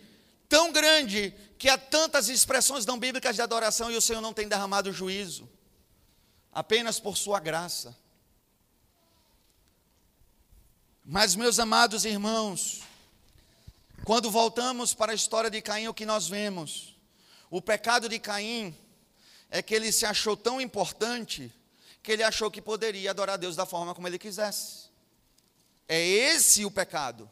tão grande, que há tantas expressões não bíblicas de adoração e o Senhor não tem derramado juízo, apenas por Sua graça. Mas, meus amados irmãos, quando voltamos para a história de Caim, o que nós vemos? O pecado de Caim é que ele se achou tão importante que ele achou que poderia adorar Deus da forma como ele quisesse. É esse o pecado.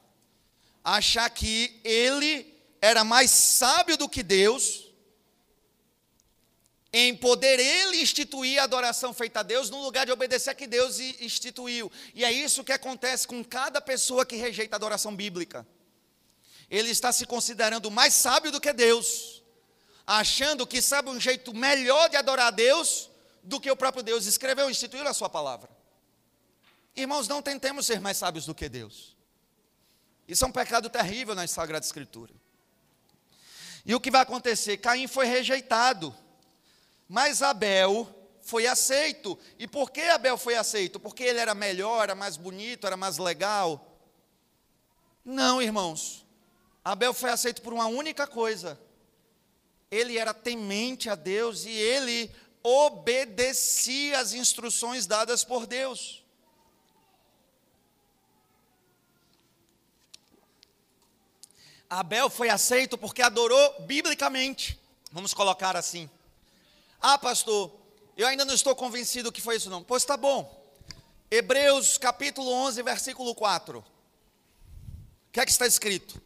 Achar que ele era mais sábio do que Deus, em poder ele instituir a adoração feita a Deus, no lugar de obedecer a que Deus instituiu. E é isso que acontece com cada pessoa que rejeita a adoração bíblica. Ele está se considerando mais sábio do que Deus, achando que sabe um jeito melhor de adorar a Deus do que o próprio Deus escreveu instituiu a sua palavra. Irmãos, não tentemos ser mais sábios do que Deus. Isso é um pecado terrível na Sagrada Escritura. E o que vai acontecer? Caim foi rejeitado, mas Abel foi aceito. E por que Abel foi aceito? Porque ele era melhor, era mais bonito, era mais legal? Não, irmãos. Abel foi aceito por uma única coisa. Ele era temente a Deus e ele obedecia às instruções dadas por Deus. Abel foi aceito porque adorou biblicamente. Vamos colocar assim. Ah, pastor, eu ainda não estou convencido que foi isso não. Pois está bom. Hebreus capítulo 11, versículo 4. O que é que está escrito?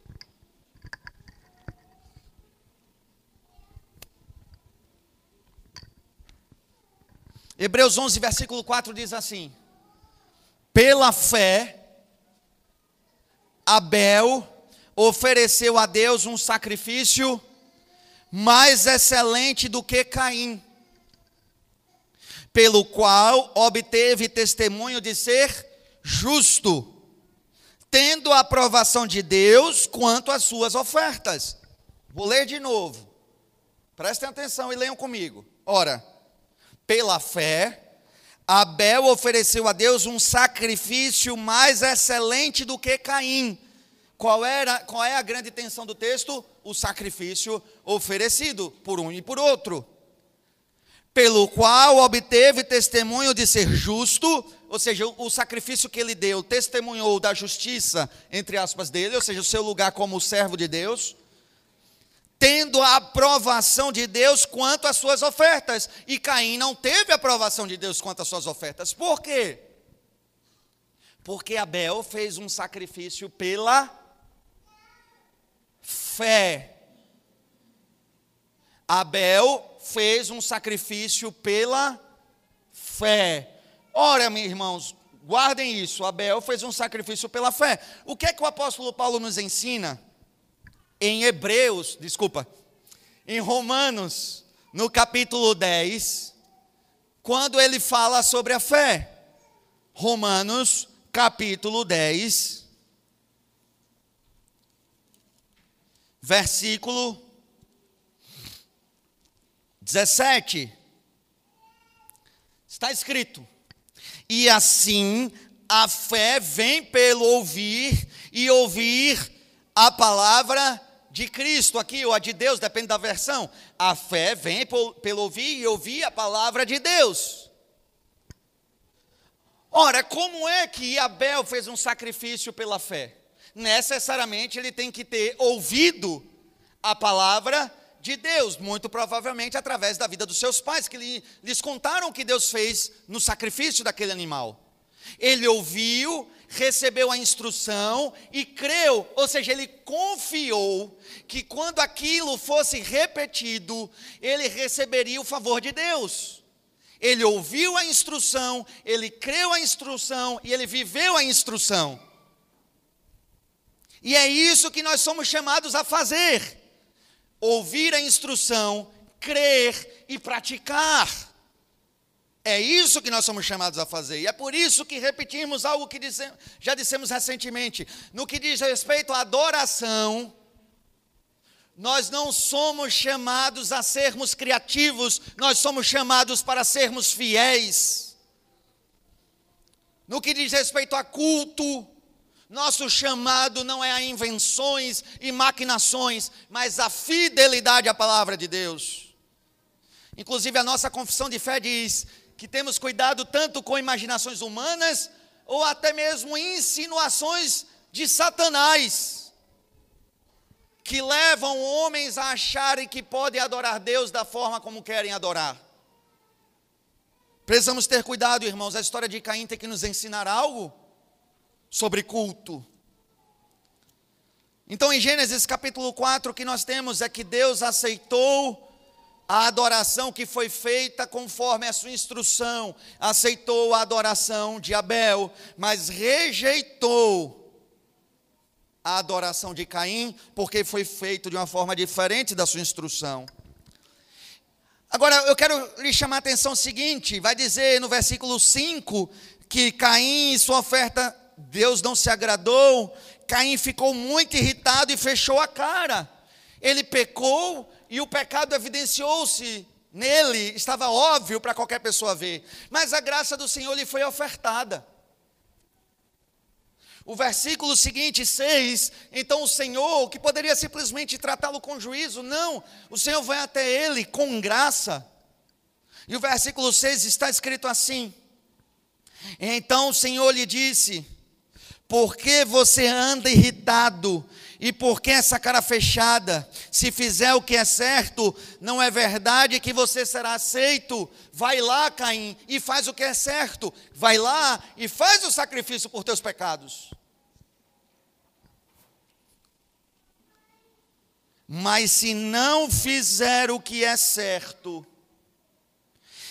Hebreus 11, versículo 4 diz assim: Pela fé, Abel ofereceu a Deus um sacrifício mais excelente do que Caim, pelo qual obteve testemunho de ser justo, tendo a aprovação de Deus quanto às suas ofertas. Vou ler de novo. Prestem atenção e leiam comigo. Ora, pela fé, Abel ofereceu a Deus um sacrifício mais excelente do que Caim qual, era, qual é a grande tensão do texto? O sacrifício oferecido por um e por outro. Pelo qual obteve testemunho de ser justo, ou seja, o sacrifício que ele deu testemunhou da justiça, entre aspas, dele, ou seja, o seu lugar como servo de Deus, tendo a aprovação de Deus quanto às suas ofertas. E Caim não teve a aprovação de Deus quanto às suas ofertas. Por quê? Porque Abel fez um sacrifício pela fé. Abel fez um sacrifício pela fé. Ora, meus irmãos, guardem isso, Abel fez um sacrifício pela fé. O que é que o apóstolo Paulo nos ensina? Em Hebreus, desculpa, em Romanos, no capítulo 10, quando ele fala sobre a fé. Romanos, capítulo 10, versículo 17. Está escrito: E assim a fé vem pelo ouvir, e ouvir a palavra de Cristo, aqui, ou a de Deus, depende da versão. A fé vem pelo ouvir e ouvir a palavra de Deus. Ora, como é que Abel fez um sacrifício pela fé? Necessariamente ele tem que ter ouvido a palavra de Deus, muito provavelmente através da vida dos seus pais, que lhe, lhes contaram o que Deus fez no sacrifício daquele animal. Ele ouviu, recebeu a instrução e creu, ou seja, ele confiou que quando aquilo fosse repetido, ele receberia o favor de Deus. Ele ouviu a instrução, ele creu a instrução e ele viveu a instrução. E é isso que nós somos chamados a fazer ouvir a instrução, crer e praticar. É isso que nós somos chamados a fazer. E é por isso que repetimos algo que já dissemos recentemente. No que diz respeito à adoração, nós não somos chamados a sermos criativos, nós somos chamados para sermos fiéis. No que diz respeito a culto, nosso chamado não é a invenções e maquinações, mas a fidelidade à palavra de Deus. Inclusive, a nossa confissão de fé diz que temos cuidado tanto com imaginações humanas ou até mesmo insinuações de Satanás, que levam homens a acharem que podem adorar Deus da forma como querem adorar. Precisamos ter cuidado, irmãos. A história de Caim tem que nos ensinar algo sobre culto. Então, em Gênesis capítulo 4, o que nós temos é que Deus aceitou a adoração que foi feita conforme a sua instrução, aceitou a adoração de Abel, mas rejeitou a adoração de Caim, porque foi feito de uma forma diferente da sua instrução. Agora, eu quero lhe chamar a atenção seguinte: vai dizer no versículo 5 que Caim e sua oferta Deus não se agradou, Caim ficou muito irritado e fechou a cara. Ele pecou e o pecado evidenciou-se nele, estava óbvio para qualquer pessoa ver, mas a graça do Senhor lhe foi ofertada. O versículo seguinte, 6, então o Senhor, que poderia simplesmente tratá-lo com juízo, não, o Senhor vai até ele com graça. E o versículo 6 está escrito assim: Então o Senhor lhe disse: por que você anda irritado? E por que essa cara fechada? Se fizer o que é certo, não é verdade que você será aceito? Vai lá, Caim, e faz o que é certo. Vai lá e faz o sacrifício por teus pecados. Mas se não fizer o que é certo,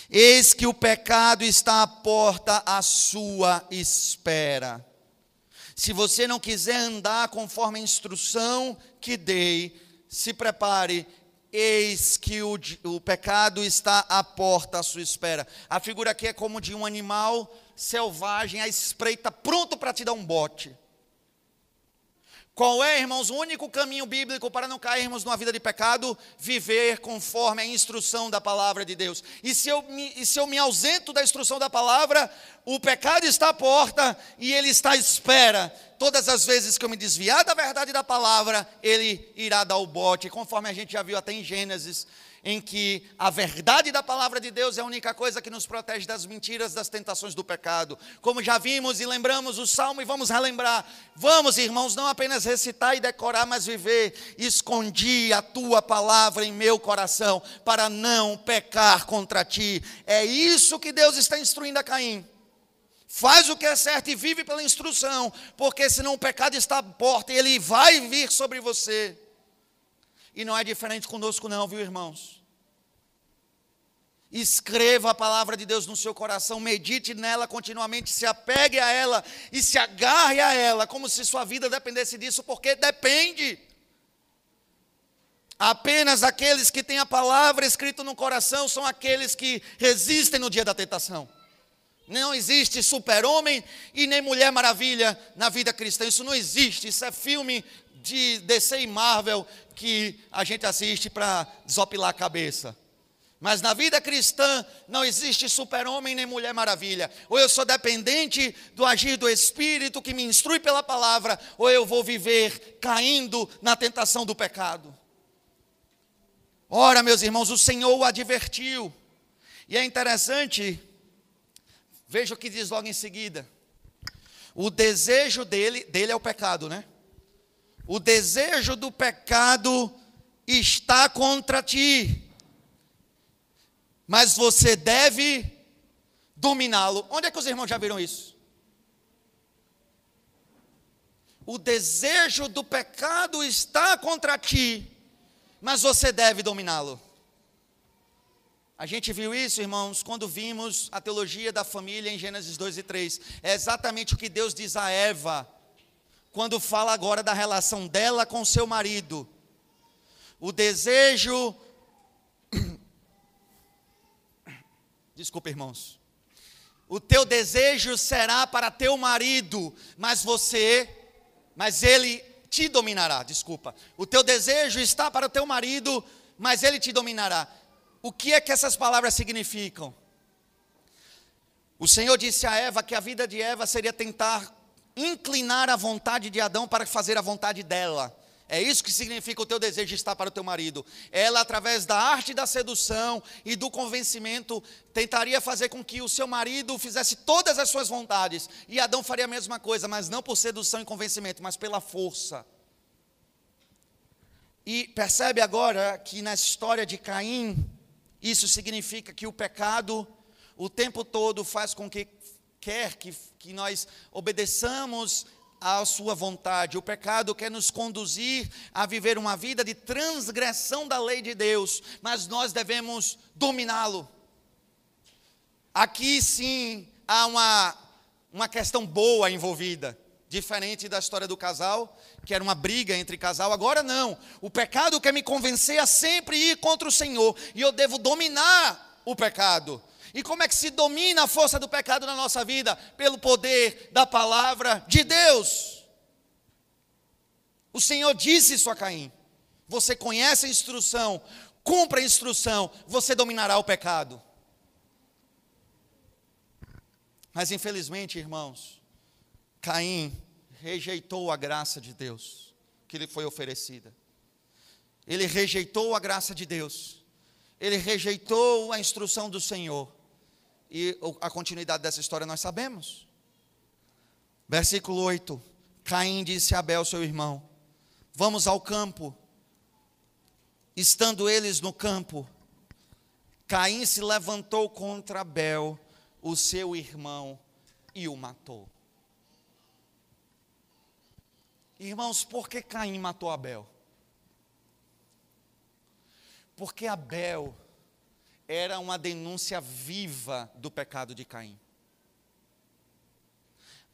eis que o pecado está à porta à sua espera se você não quiser andar conforme a instrução que dei, se prepare, eis que o, o pecado está à porta à sua espera. A figura aqui é como de um animal selvagem à espreita, pronto para te dar um bote. Qual é, irmãos, o único caminho bíblico para não cairmos numa vida de pecado? Viver conforme a instrução da palavra de Deus. E se eu me, e se eu me ausento da instrução da palavra, o pecado está à porta e ele está à espera. Todas as vezes que eu me desviar da verdade da palavra, ele irá dar o bote, conforme a gente já viu até em Gênesis em que a verdade da palavra de Deus é a única coisa que nos protege das mentiras, das tentações do pecado. Como já vimos e lembramos o salmo e vamos relembrar. Vamos, irmãos, não apenas recitar e decorar, mas viver. Escondi a tua palavra em meu coração para não pecar contra ti. É isso que Deus está instruindo a Caim. Faz o que é certo e vive pela instrução, porque senão o pecado está à porta e ele vai vir sobre você. E não é diferente conosco, não, viu, irmãos? Escreva a palavra de Deus no seu coração, medite nela continuamente, se apegue a ela e se agarre a ela, como se sua vida dependesse disso, porque depende. Apenas aqueles que têm a palavra escrita no coração são aqueles que resistem no dia da tentação. Não existe super-homem e nem mulher maravilha na vida cristã. Isso não existe. Isso é filme de DC e Marvel que a gente assiste para desopilar a cabeça. Mas na vida cristã não existe super-homem nem mulher maravilha. Ou eu sou dependente do agir do Espírito que me instrui pela palavra, ou eu vou viver caindo na tentação do pecado. Ora, meus irmãos, o Senhor o advertiu. E é interessante, veja o que diz logo em seguida. O desejo dele, dele é o pecado, né? O desejo do pecado está contra ti mas você deve dominá-lo. Onde é que os irmãos já viram isso? O desejo do pecado está contra ti, mas você deve dominá-lo. A gente viu isso, irmãos, quando vimos a teologia da família em Gênesis 2 e 3. É exatamente o que Deus diz a Eva, quando fala agora da relação dela com seu marido. O desejo Desculpa, irmãos. O teu desejo será para teu marido, mas você, mas ele te dominará. Desculpa. O teu desejo está para o teu marido, mas ele te dominará. O que é que essas palavras significam? O Senhor disse a Eva que a vida de Eva seria tentar inclinar a vontade de Adão para fazer a vontade dela. É isso que significa o teu desejo estar para o teu marido. Ela, através da arte da sedução e do convencimento, tentaria fazer com que o seu marido fizesse todas as suas vontades. E Adão faria a mesma coisa, mas não por sedução e convencimento, mas pela força. E percebe agora que na história de Caim, isso significa que o pecado, o tempo todo, faz com que quer que, que nós obedeçamos à sua vontade. O pecado quer nos conduzir a viver uma vida de transgressão da lei de Deus, mas nós devemos dominá-lo. Aqui sim há uma, uma questão boa envolvida, diferente da história do casal, que era uma briga entre casal. Agora não. O pecado quer me convencer a sempre ir contra o Senhor, e eu devo dominar o pecado. E como é que se domina a força do pecado na nossa vida? Pelo poder da palavra de Deus. O Senhor disse isso a Caim: Você conhece a instrução, cumpra a instrução, você dominará o pecado. Mas infelizmente, irmãos, Caim rejeitou a graça de Deus que lhe foi oferecida. Ele rejeitou a graça de Deus. Ele rejeitou a instrução do Senhor. E a continuidade dessa história nós sabemos. Versículo 8: Caim disse a Abel, seu irmão: Vamos ao campo. Estando eles no campo, Caim se levantou contra Abel, o seu irmão, e o matou. Irmãos, por que Caim matou Abel? Porque Abel era uma denúncia viva do pecado de Caim.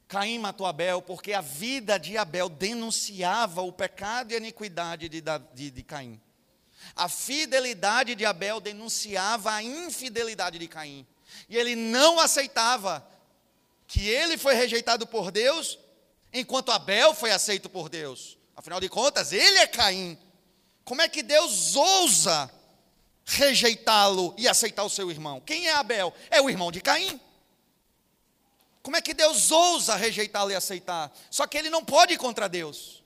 Caim matou Abel porque a vida de Abel denunciava o pecado e a iniquidade de, de, de Caim. A fidelidade de Abel denunciava a infidelidade de Caim. E ele não aceitava que ele foi rejeitado por Deus, enquanto Abel foi aceito por Deus. Afinal de contas, ele é Caim. Como é que Deus ousa rejeitá-lo e aceitar o seu irmão. Quem é Abel? É o irmão de Caim. Como é que Deus ousa rejeitá-lo e aceitar? Só que ele não pode ir contra Deus.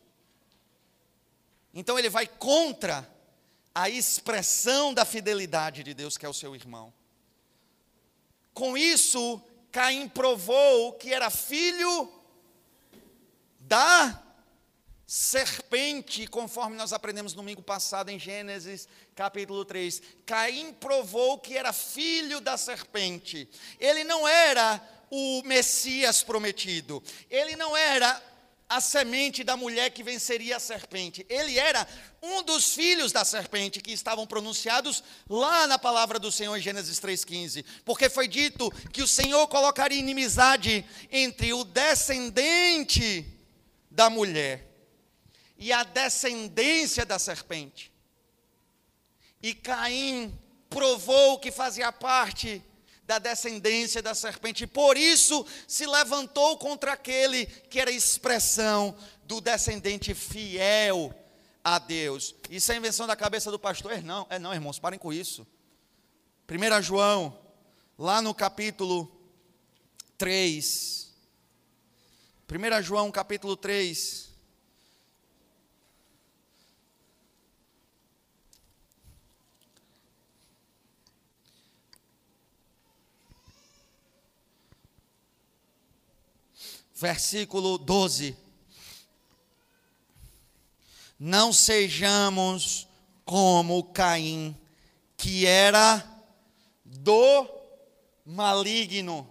Então ele vai contra a expressão da fidelidade de Deus, que é o seu irmão. Com isso, Caim provou que era filho da serpente, conforme nós aprendemos no domingo passado em Gênesis capítulo 3. Caim provou que era filho da serpente. Ele não era o Messias prometido. Ele não era a semente da mulher que venceria a serpente. Ele era um dos filhos da serpente que estavam pronunciados lá na palavra do Senhor em Gênesis 3,15. Porque foi dito que o Senhor colocaria inimizade entre o descendente da mulher e a descendência da serpente. E Caim provou que fazia parte da descendência da serpente, por isso se levantou contra aquele que era expressão do descendente fiel a Deus. Isso é invenção da cabeça do pastor? É não, é não, irmãos, parem com isso. 1 João, lá no capítulo 3. 1 João, capítulo 3. Versículo 12. Não sejamos como Caim, que era do maligno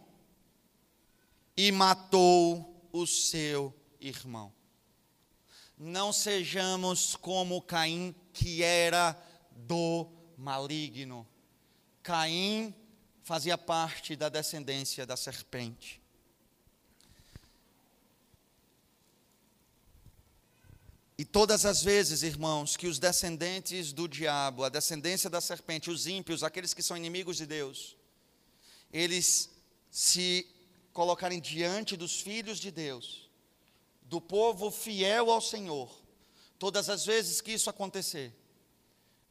e matou o seu irmão. Não sejamos como Caim, que era do maligno. Caim fazia parte da descendência da serpente. E todas as vezes, irmãos, que os descendentes do diabo, a descendência da serpente, os ímpios, aqueles que são inimigos de Deus, eles se colocarem diante dos filhos de Deus, do povo fiel ao Senhor, todas as vezes que isso acontecer,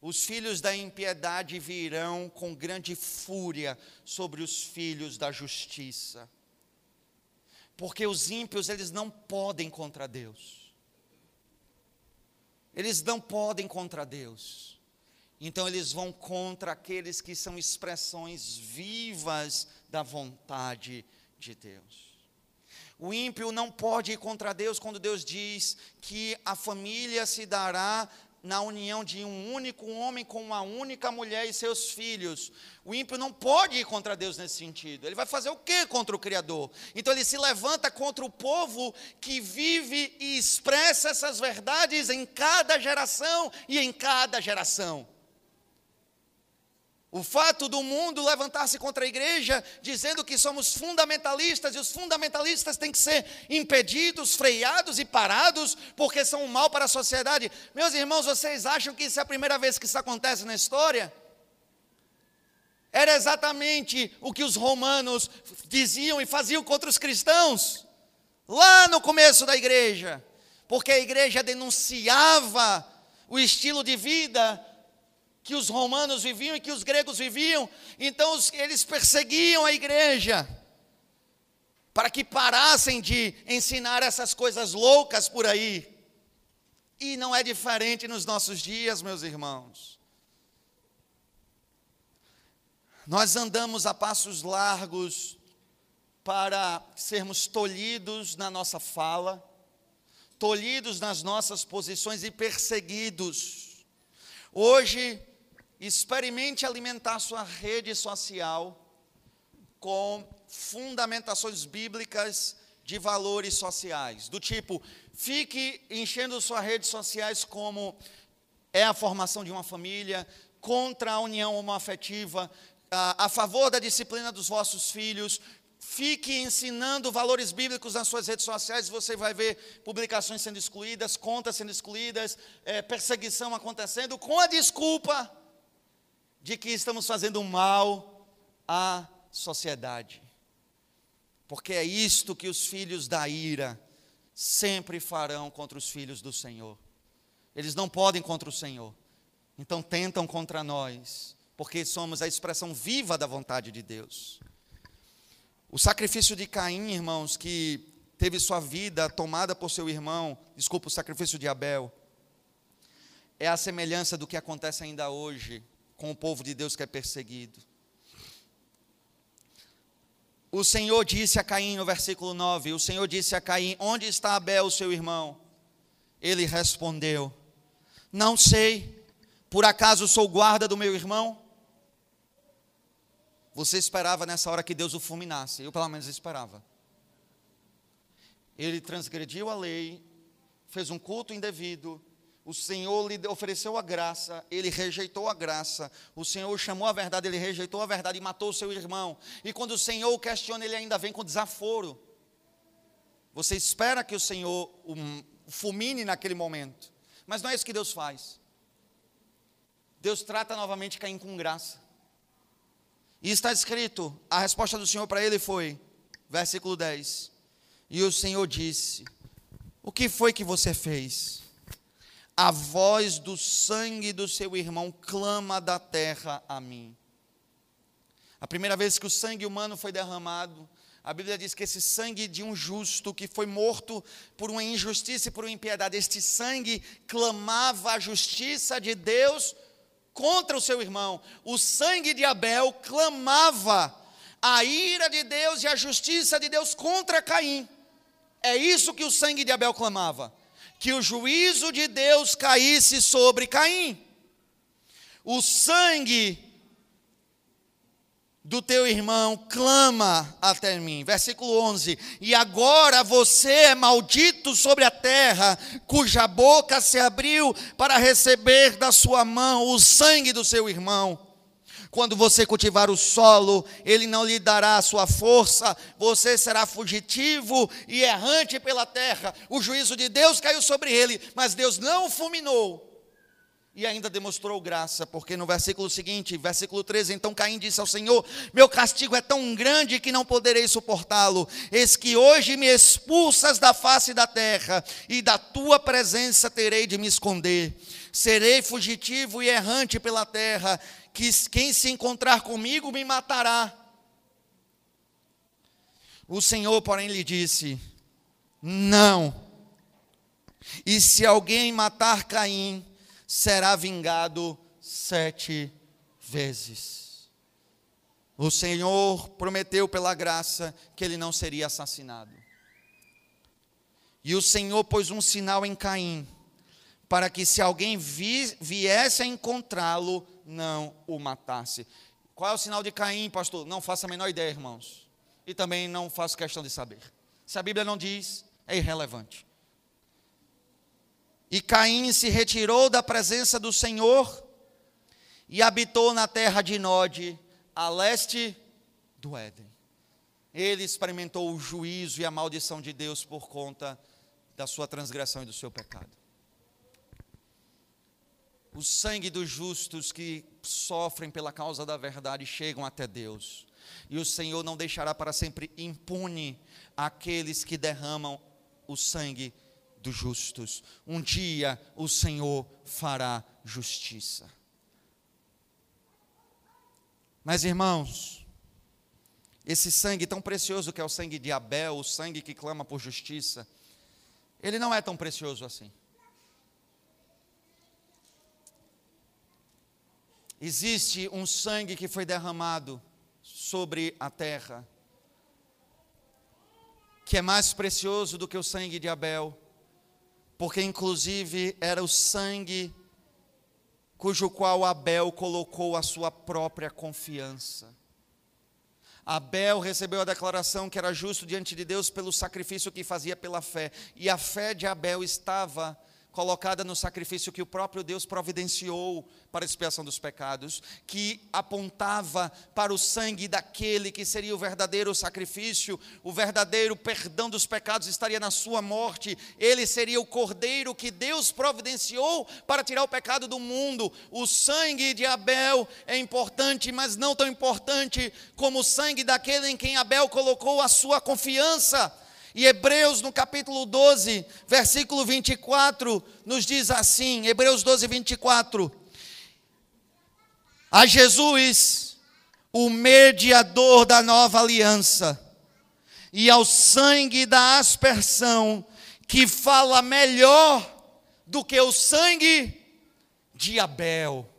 os filhos da impiedade virão com grande fúria sobre os filhos da justiça. Porque os ímpios, eles não podem contra Deus. Eles não podem contra Deus. Então eles vão contra aqueles que são expressões vivas da vontade de Deus. O ímpio não pode ir contra Deus quando Deus diz que a família se dará na união de um único homem com uma única mulher e seus filhos. O ímpio não pode ir contra Deus nesse sentido. Ele vai fazer o que contra o Criador? Então ele se levanta contra o povo que vive e expressa essas verdades em cada geração e em cada geração. O fato do mundo levantar-se contra a igreja, dizendo que somos fundamentalistas, e os fundamentalistas têm que ser impedidos, freados e parados, porque são um mal para a sociedade. Meus irmãos, vocês acham que isso é a primeira vez que isso acontece na história? Era exatamente o que os romanos diziam e faziam contra os cristãos, lá no começo da igreja, porque a igreja denunciava o estilo de vida que os romanos viviam e que os gregos viviam. Então os, eles perseguiam a igreja para que parassem de ensinar essas coisas loucas por aí. E não é diferente nos nossos dias, meus irmãos. Nós andamos a passos largos para sermos tolhidos na nossa fala, tolhidos nas nossas posições e perseguidos. Hoje, experimente alimentar sua rede social com fundamentações bíblicas de valores sociais, do tipo, fique enchendo suas redes sociais como é a formação de uma família, contra a união homoafetiva, a, a favor da disciplina dos vossos filhos, fique ensinando valores bíblicos nas suas redes sociais, você vai ver publicações sendo excluídas, contas sendo excluídas, é, perseguição acontecendo, com a desculpa de que estamos fazendo mal à sociedade. Porque é isto que os filhos da ira sempre farão contra os filhos do Senhor. Eles não podem contra o Senhor. Então tentam contra nós, porque somos a expressão viva da vontade de Deus. O sacrifício de Caim, irmãos, que teve sua vida tomada por seu irmão, desculpa, o sacrifício de Abel, é a semelhança do que acontece ainda hoje com o povo de Deus que é perseguido. O Senhor disse a Caim no versículo 9: O Senhor disse a Caim: Onde está Abel, seu irmão? Ele respondeu: Não sei, por acaso sou guarda do meu irmão? Você esperava nessa hora que Deus o fulminasse, eu pelo menos esperava. ele transgrediu a lei, fez um culto indevido, o Senhor lhe ofereceu a graça, ele rejeitou a graça. O Senhor chamou a verdade, ele rejeitou a verdade e matou o seu irmão. E quando o Senhor o questiona, ele ainda vem com desaforo. Você espera que o Senhor o fulmine naquele momento. Mas não é isso que Deus faz. Deus trata novamente Caim com graça. E está escrito: a resposta do Senhor para ele foi, versículo 10: E o Senhor disse: O que foi que você fez? A voz do sangue do seu irmão clama da terra a mim. A primeira vez que o sangue humano foi derramado, a Bíblia diz que esse sangue de um justo que foi morto por uma injustiça e por uma impiedade, este sangue clamava a justiça de Deus contra o seu irmão. O sangue de Abel clamava a ira de Deus e a justiça de Deus contra Caim. É isso que o sangue de Abel clamava: que o juízo de Deus caísse sobre Caim. O sangue do teu irmão clama até mim. Versículo 11: E agora você é maldito sobre a terra, cuja boca se abriu para receber da sua mão o sangue do seu irmão. Quando você cultivar o solo, ele não lhe dará a sua força, você será fugitivo e errante pela terra. O juízo de Deus caiu sobre ele, mas Deus não o fulminou e ainda demonstrou graça, porque no versículo seguinte, versículo 13, então Caim disse ao Senhor: Meu castigo é tão grande que não poderei suportá-lo. Eis que hoje me expulsas da face da terra, e da tua presença terei de me esconder. Serei fugitivo e errante pela terra, que quem se encontrar comigo me matará. O Senhor, porém, lhe disse: Não. E se alguém matar Caim, será vingado sete vezes. O Senhor prometeu pela graça que ele não seria assassinado. E o Senhor pôs um sinal em Caim, para que se alguém vi, viesse a encontrá-lo, não o matasse. Qual é o sinal de Caim, pastor? Não faço a menor ideia, irmãos. E também não faço questão de saber. Se a Bíblia não diz, é irrelevante. E Caim se retirou da presença do Senhor e habitou na terra de Nod, a leste do Éden. Ele experimentou o juízo e a maldição de Deus por conta da sua transgressão e do seu pecado. O sangue dos justos que sofrem pela causa da verdade chegam até Deus. E o Senhor não deixará para sempre impune aqueles que derramam o sangue dos justos. Um dia o Senhor fará justiça. Mas irmãos, esse sangue tão precioso que é o sangue de Abel, o sangue que clama por justiça, ele não é tão precioso assim. Existe um sangue que foi derramado sobre a terra, que é mais precioso do que o sangue de Abel, porque inclusive era o sangue cujo qual Abel colocou a sua própria confiança. Abel recebeu a declaração que era justo diante de Deus pelo sacrifício que fazia pela fé, e a fé de Abel estava colocada no sacrifício que o próprio Deus providenciou para a expiação dos pecados, que apontava para o sangue daquele que seria o verdadeiro sacrifício, o verdadeiro perdão dos pecados estaria na sua morte, ele seria o cordeiro que Deus providenciou para tirar o pecado do mundo. O sangue de Abel é importante, mas não tão importante como o sangue daquele em quem Abel colocou a sua confiança. E Hebreus, no capítulo 12, versículo 24, nos diz assim: Hebreus 12, 24. A Jesus, o mediador da nova aliança, e ao sangue da aspersão, que fala melhor do que o sangue de Abel.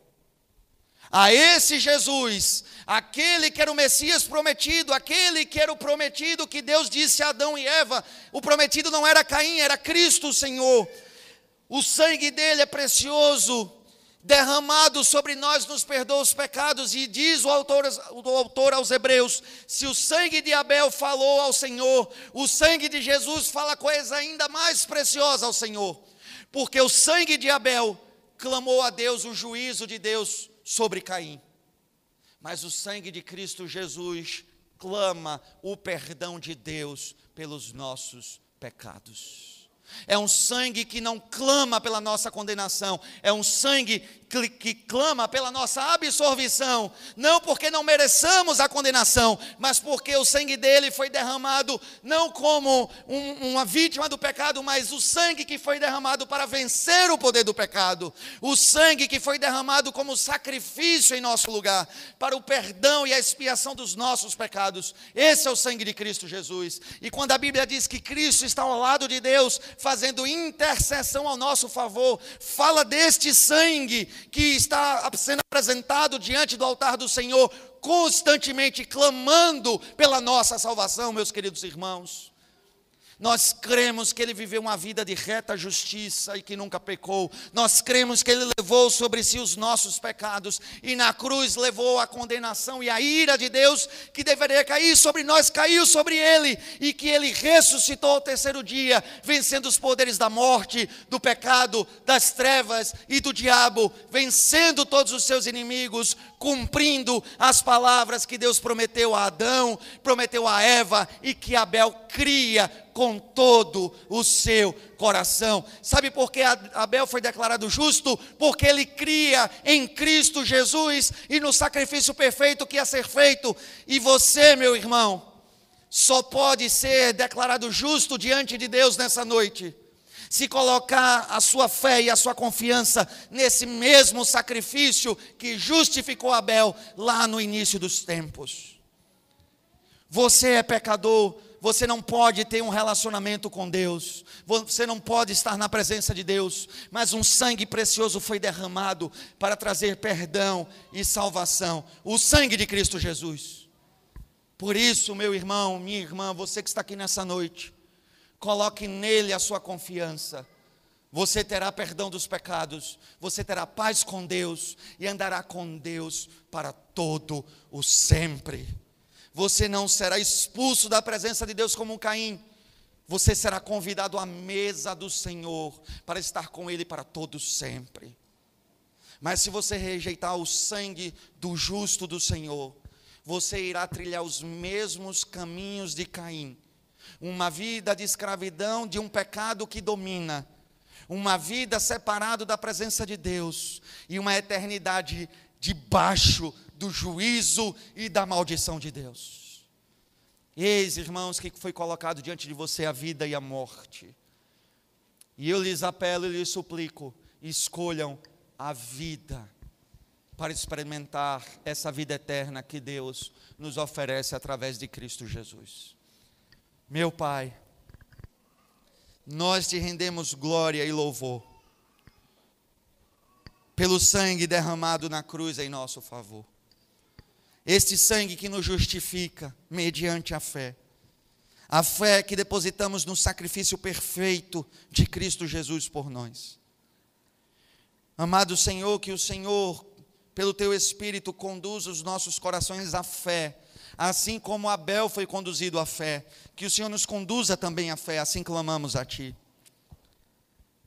A esse Jesus, aquele que era o Messias prometido, aquele que era o prometido que Deus disse a Adão e Eva. O prometido não era Caim, era Cristo, o Senhor. O sangue dele é precioso, derramado sobre nós nos perdoa os pecados, e diz o autor, o autor aos Hebreus: se o sangue de Abel falou ao Senhor, o sangue de Jesus fala coisa ainda mais preciosa ao Senhor, porque o sangue de Abel clamou a Deus o juízo de Deus sobre Caim, mas o sangue de Cristo Jesus clama o perdão de Deus pelos nossos pecados. É um sangue que não clama pela nossa condenação, é um sangue que, clama pela nossa absolvição, não porque não mereçamos a condenação, mas porque o sangue dele foi derramado não como um, uma vítima do pecado, mas o sangue que foi derramado para vencer o poder do pecado, o sangue que foi derramado como sacrifício em nosso lugar, para o perdão e a expiação dos nossos pecados. Esse é o sangue de Cristo Jesus. E quando a Bíblia diz que Cristo está ao lado de Deus, fazendo intercessão ao nosso favor, fala deste sangue que está sendo apresentado diante do altar do Senhor, constantemente clamando pela nossa salvação, meus queridos irmãos. Nós cremos que ele viveu uma vida de reta justiça e que nunca pecou. Nós cremos que ele levou sobre si os nossos pecados e na cruz levou a condenação e a ira de Deus que deveria cair sobre nós, caiu sobre ele e que ele ressuscitou ao terceiro dia, vencendo os poderes da morte, do pecado, das trevas e do diabo, vencendo todos os seus inimigos, cumprindo as palavras que Deus prometeu a Adão, prometeu a Eva e que Abel cria com todo o seu coração. Sabe por que Abel foi declarado justo? Porque ele cria em Cristo Jesus e no sacrifício perfeito que ia ser feito. E você, meu irmão, só pode ser declarado justo diante de Deus nessa noite se colocar a sua fé e a sua confiança nesse mesmo sacrifício que justificou Abel lá no início dos tempos. Você é pecador, você não pode ter um relacionamento com Deus, você não pode estar na presença de Deus, mas um sangue precioso foi derramado para trazer perdão e salvação o sangue de Cristo Jesus. Por isso, meu irmão, minha irmã, você que está aqui nessa noite, Coloque nele a sua confiança. Você terá perdão dos pecados, você terá paz com Deus e andará com Deus para todo o sempre. Você não será expulso da presença de Deus como um Caim. Você será convidado à mesa do Senhor para estar com Ele para todo sempre. Mas se você rejeitar o sangue do justo do Senhor, você irá trilhar os mesmos caminhos de Caim uma vida de escravidão de um pecado que domina, uma vida separado da presença de Deus e uma eternidade debaixo do juízo e da maldição de Deus. Eis, irmãos, que foi colocado diante de você a vida e a morte. E eu lhes apelo e lhes suplico: escolham a vida para experimentar essa vida eterna que Deus nos oferece através de Cristo Jesus. Meu Pai, nós te rendemos glória e louvor pelo sangue derramado na cruz em nosso favor. Este sangue que nos justifica mediante a fé. A fé que depositamos no sacrifício perfeito de Cristo Jesus por nós. Amado Senhor, que o Senhor, pelo teu Espírito, conduza os nossos corações à fé assim como Abel foi conduzido à fé, que o Senhor nos conduza também à fé, assim clamamos a Ti.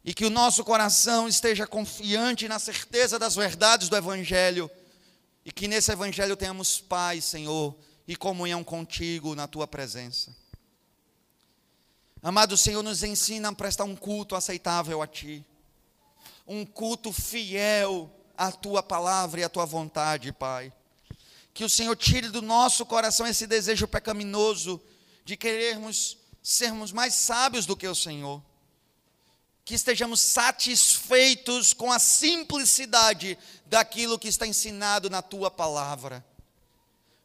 E que o nosso coração esteja confiante na certeza das verdades do Evangelho, e que nesse Evangelho tenhamos paz, Senhor, e comunhão contigo na Tua presença. Amado Senhor, nos ensina a prestar um culto aceitável a Ti, um culto fiel à Tua palavra e à Tua vontade, Pai que o Senhor tire do nosso coração esse desejo pecaminoso de querermos sermos mais sábios do que o Senhor. Que estejamos satisfeitos com a simplicidade daquilo que está ensinado na tua palavra.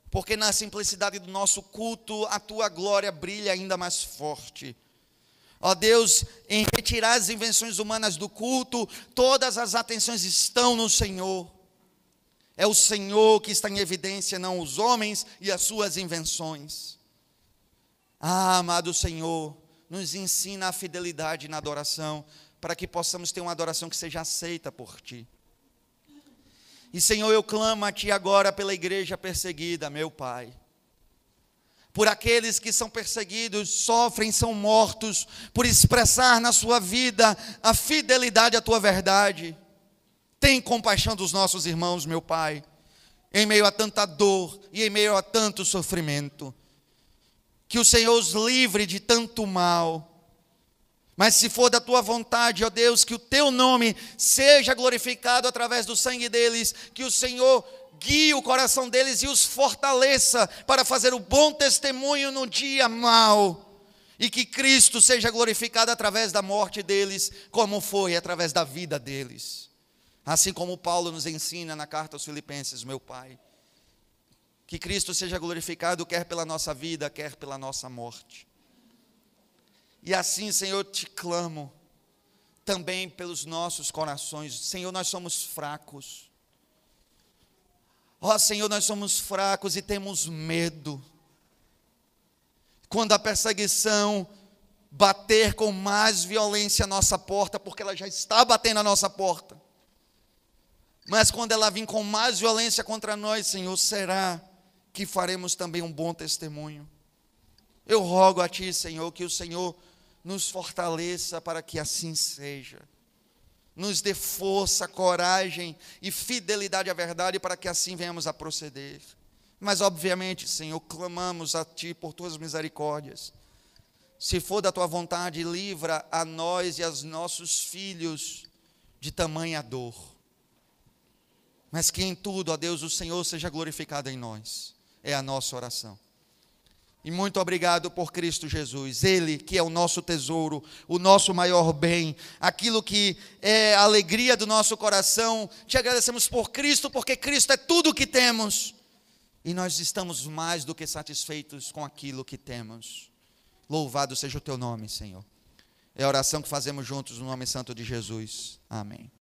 Porque na simplicidade do nosso culto, a tua glória brilha ainda mais forte. Ó Deus, em retirar as invenções humanas do culto, todas as atenções estão no Senhor. É o Senhor que está em evidência, não os homens e as suas invenções. Ah, amado Senhor, nos ensina a fidelidade na adoração, para que possamos ter uma adoração que seja aceita por Ti. E Senhor, eu clamo a Ti agora pela igreja perseguida, meu Pai. Por aqueles que são perseguidos, sofrem, são mortos, por expressar na sua vida a fidelidade à Tua verdade. Tem compaixão dos nossos irmãos, meu Pai, em meio a tanta dor e em meio a tanto sofrimento. Que o Senhor os livre de tanto mal mas se for da tua vontade, ó Deus, que o teu nome seja glorificado através do sangue deles, que o Senhor guie o coração deles e os fortaleça para fazer o bom testemunho no dia mau. E que Cristo seja glorificado através da morte deles, como foi através da vida deles. Assim como Paulo nos ensina na carta aos Filipenses, meu Pai. Que Cristo seja glorificado, quer pela nossa vida, quer pela nossa morte. E assim, Senhor, te clamo também pelos nossos corações. Senhor, nós somos fracos. Ó oh, Senhor, nós somos fracos e temos medo. Quando a perseguição bater com mais violência a nossa porta, porque ela já está batendo a nossa porta. Mas quando ela vir com mais violência contra nós, Senhor, será que faremos também um bom testemunho? Eu rogo a Ti, Senhor, que o Senhor nos fortaleça para que assim seja. Nos dê força, coragem e fidelidade à verdade para que assim venhamos a proceder. Mas, obviamente, Senhor, clamamos a Ti por Tuas misericórdias. Se for da Tua vontade, livra a nós e aos nossos filhos de tamanha dor. Mas que em tudo, ó Deus, o Senhor seja glorificado em nós. É a nossa oração. E muito obrigado por Cristo Jesus, Ele que é o nosso tesouro, o nosso maior bem, aquilo que é a alegria do nosso coração. Te agradecemos por Cristo, porque Cristo é tudo o que temos. E nós estamos mais do que satisfeitos com aquilo que temos. Louvado seja o teu nome, Senhor. É a oração que fazemos juntos no nome santo de Jesus. Amém.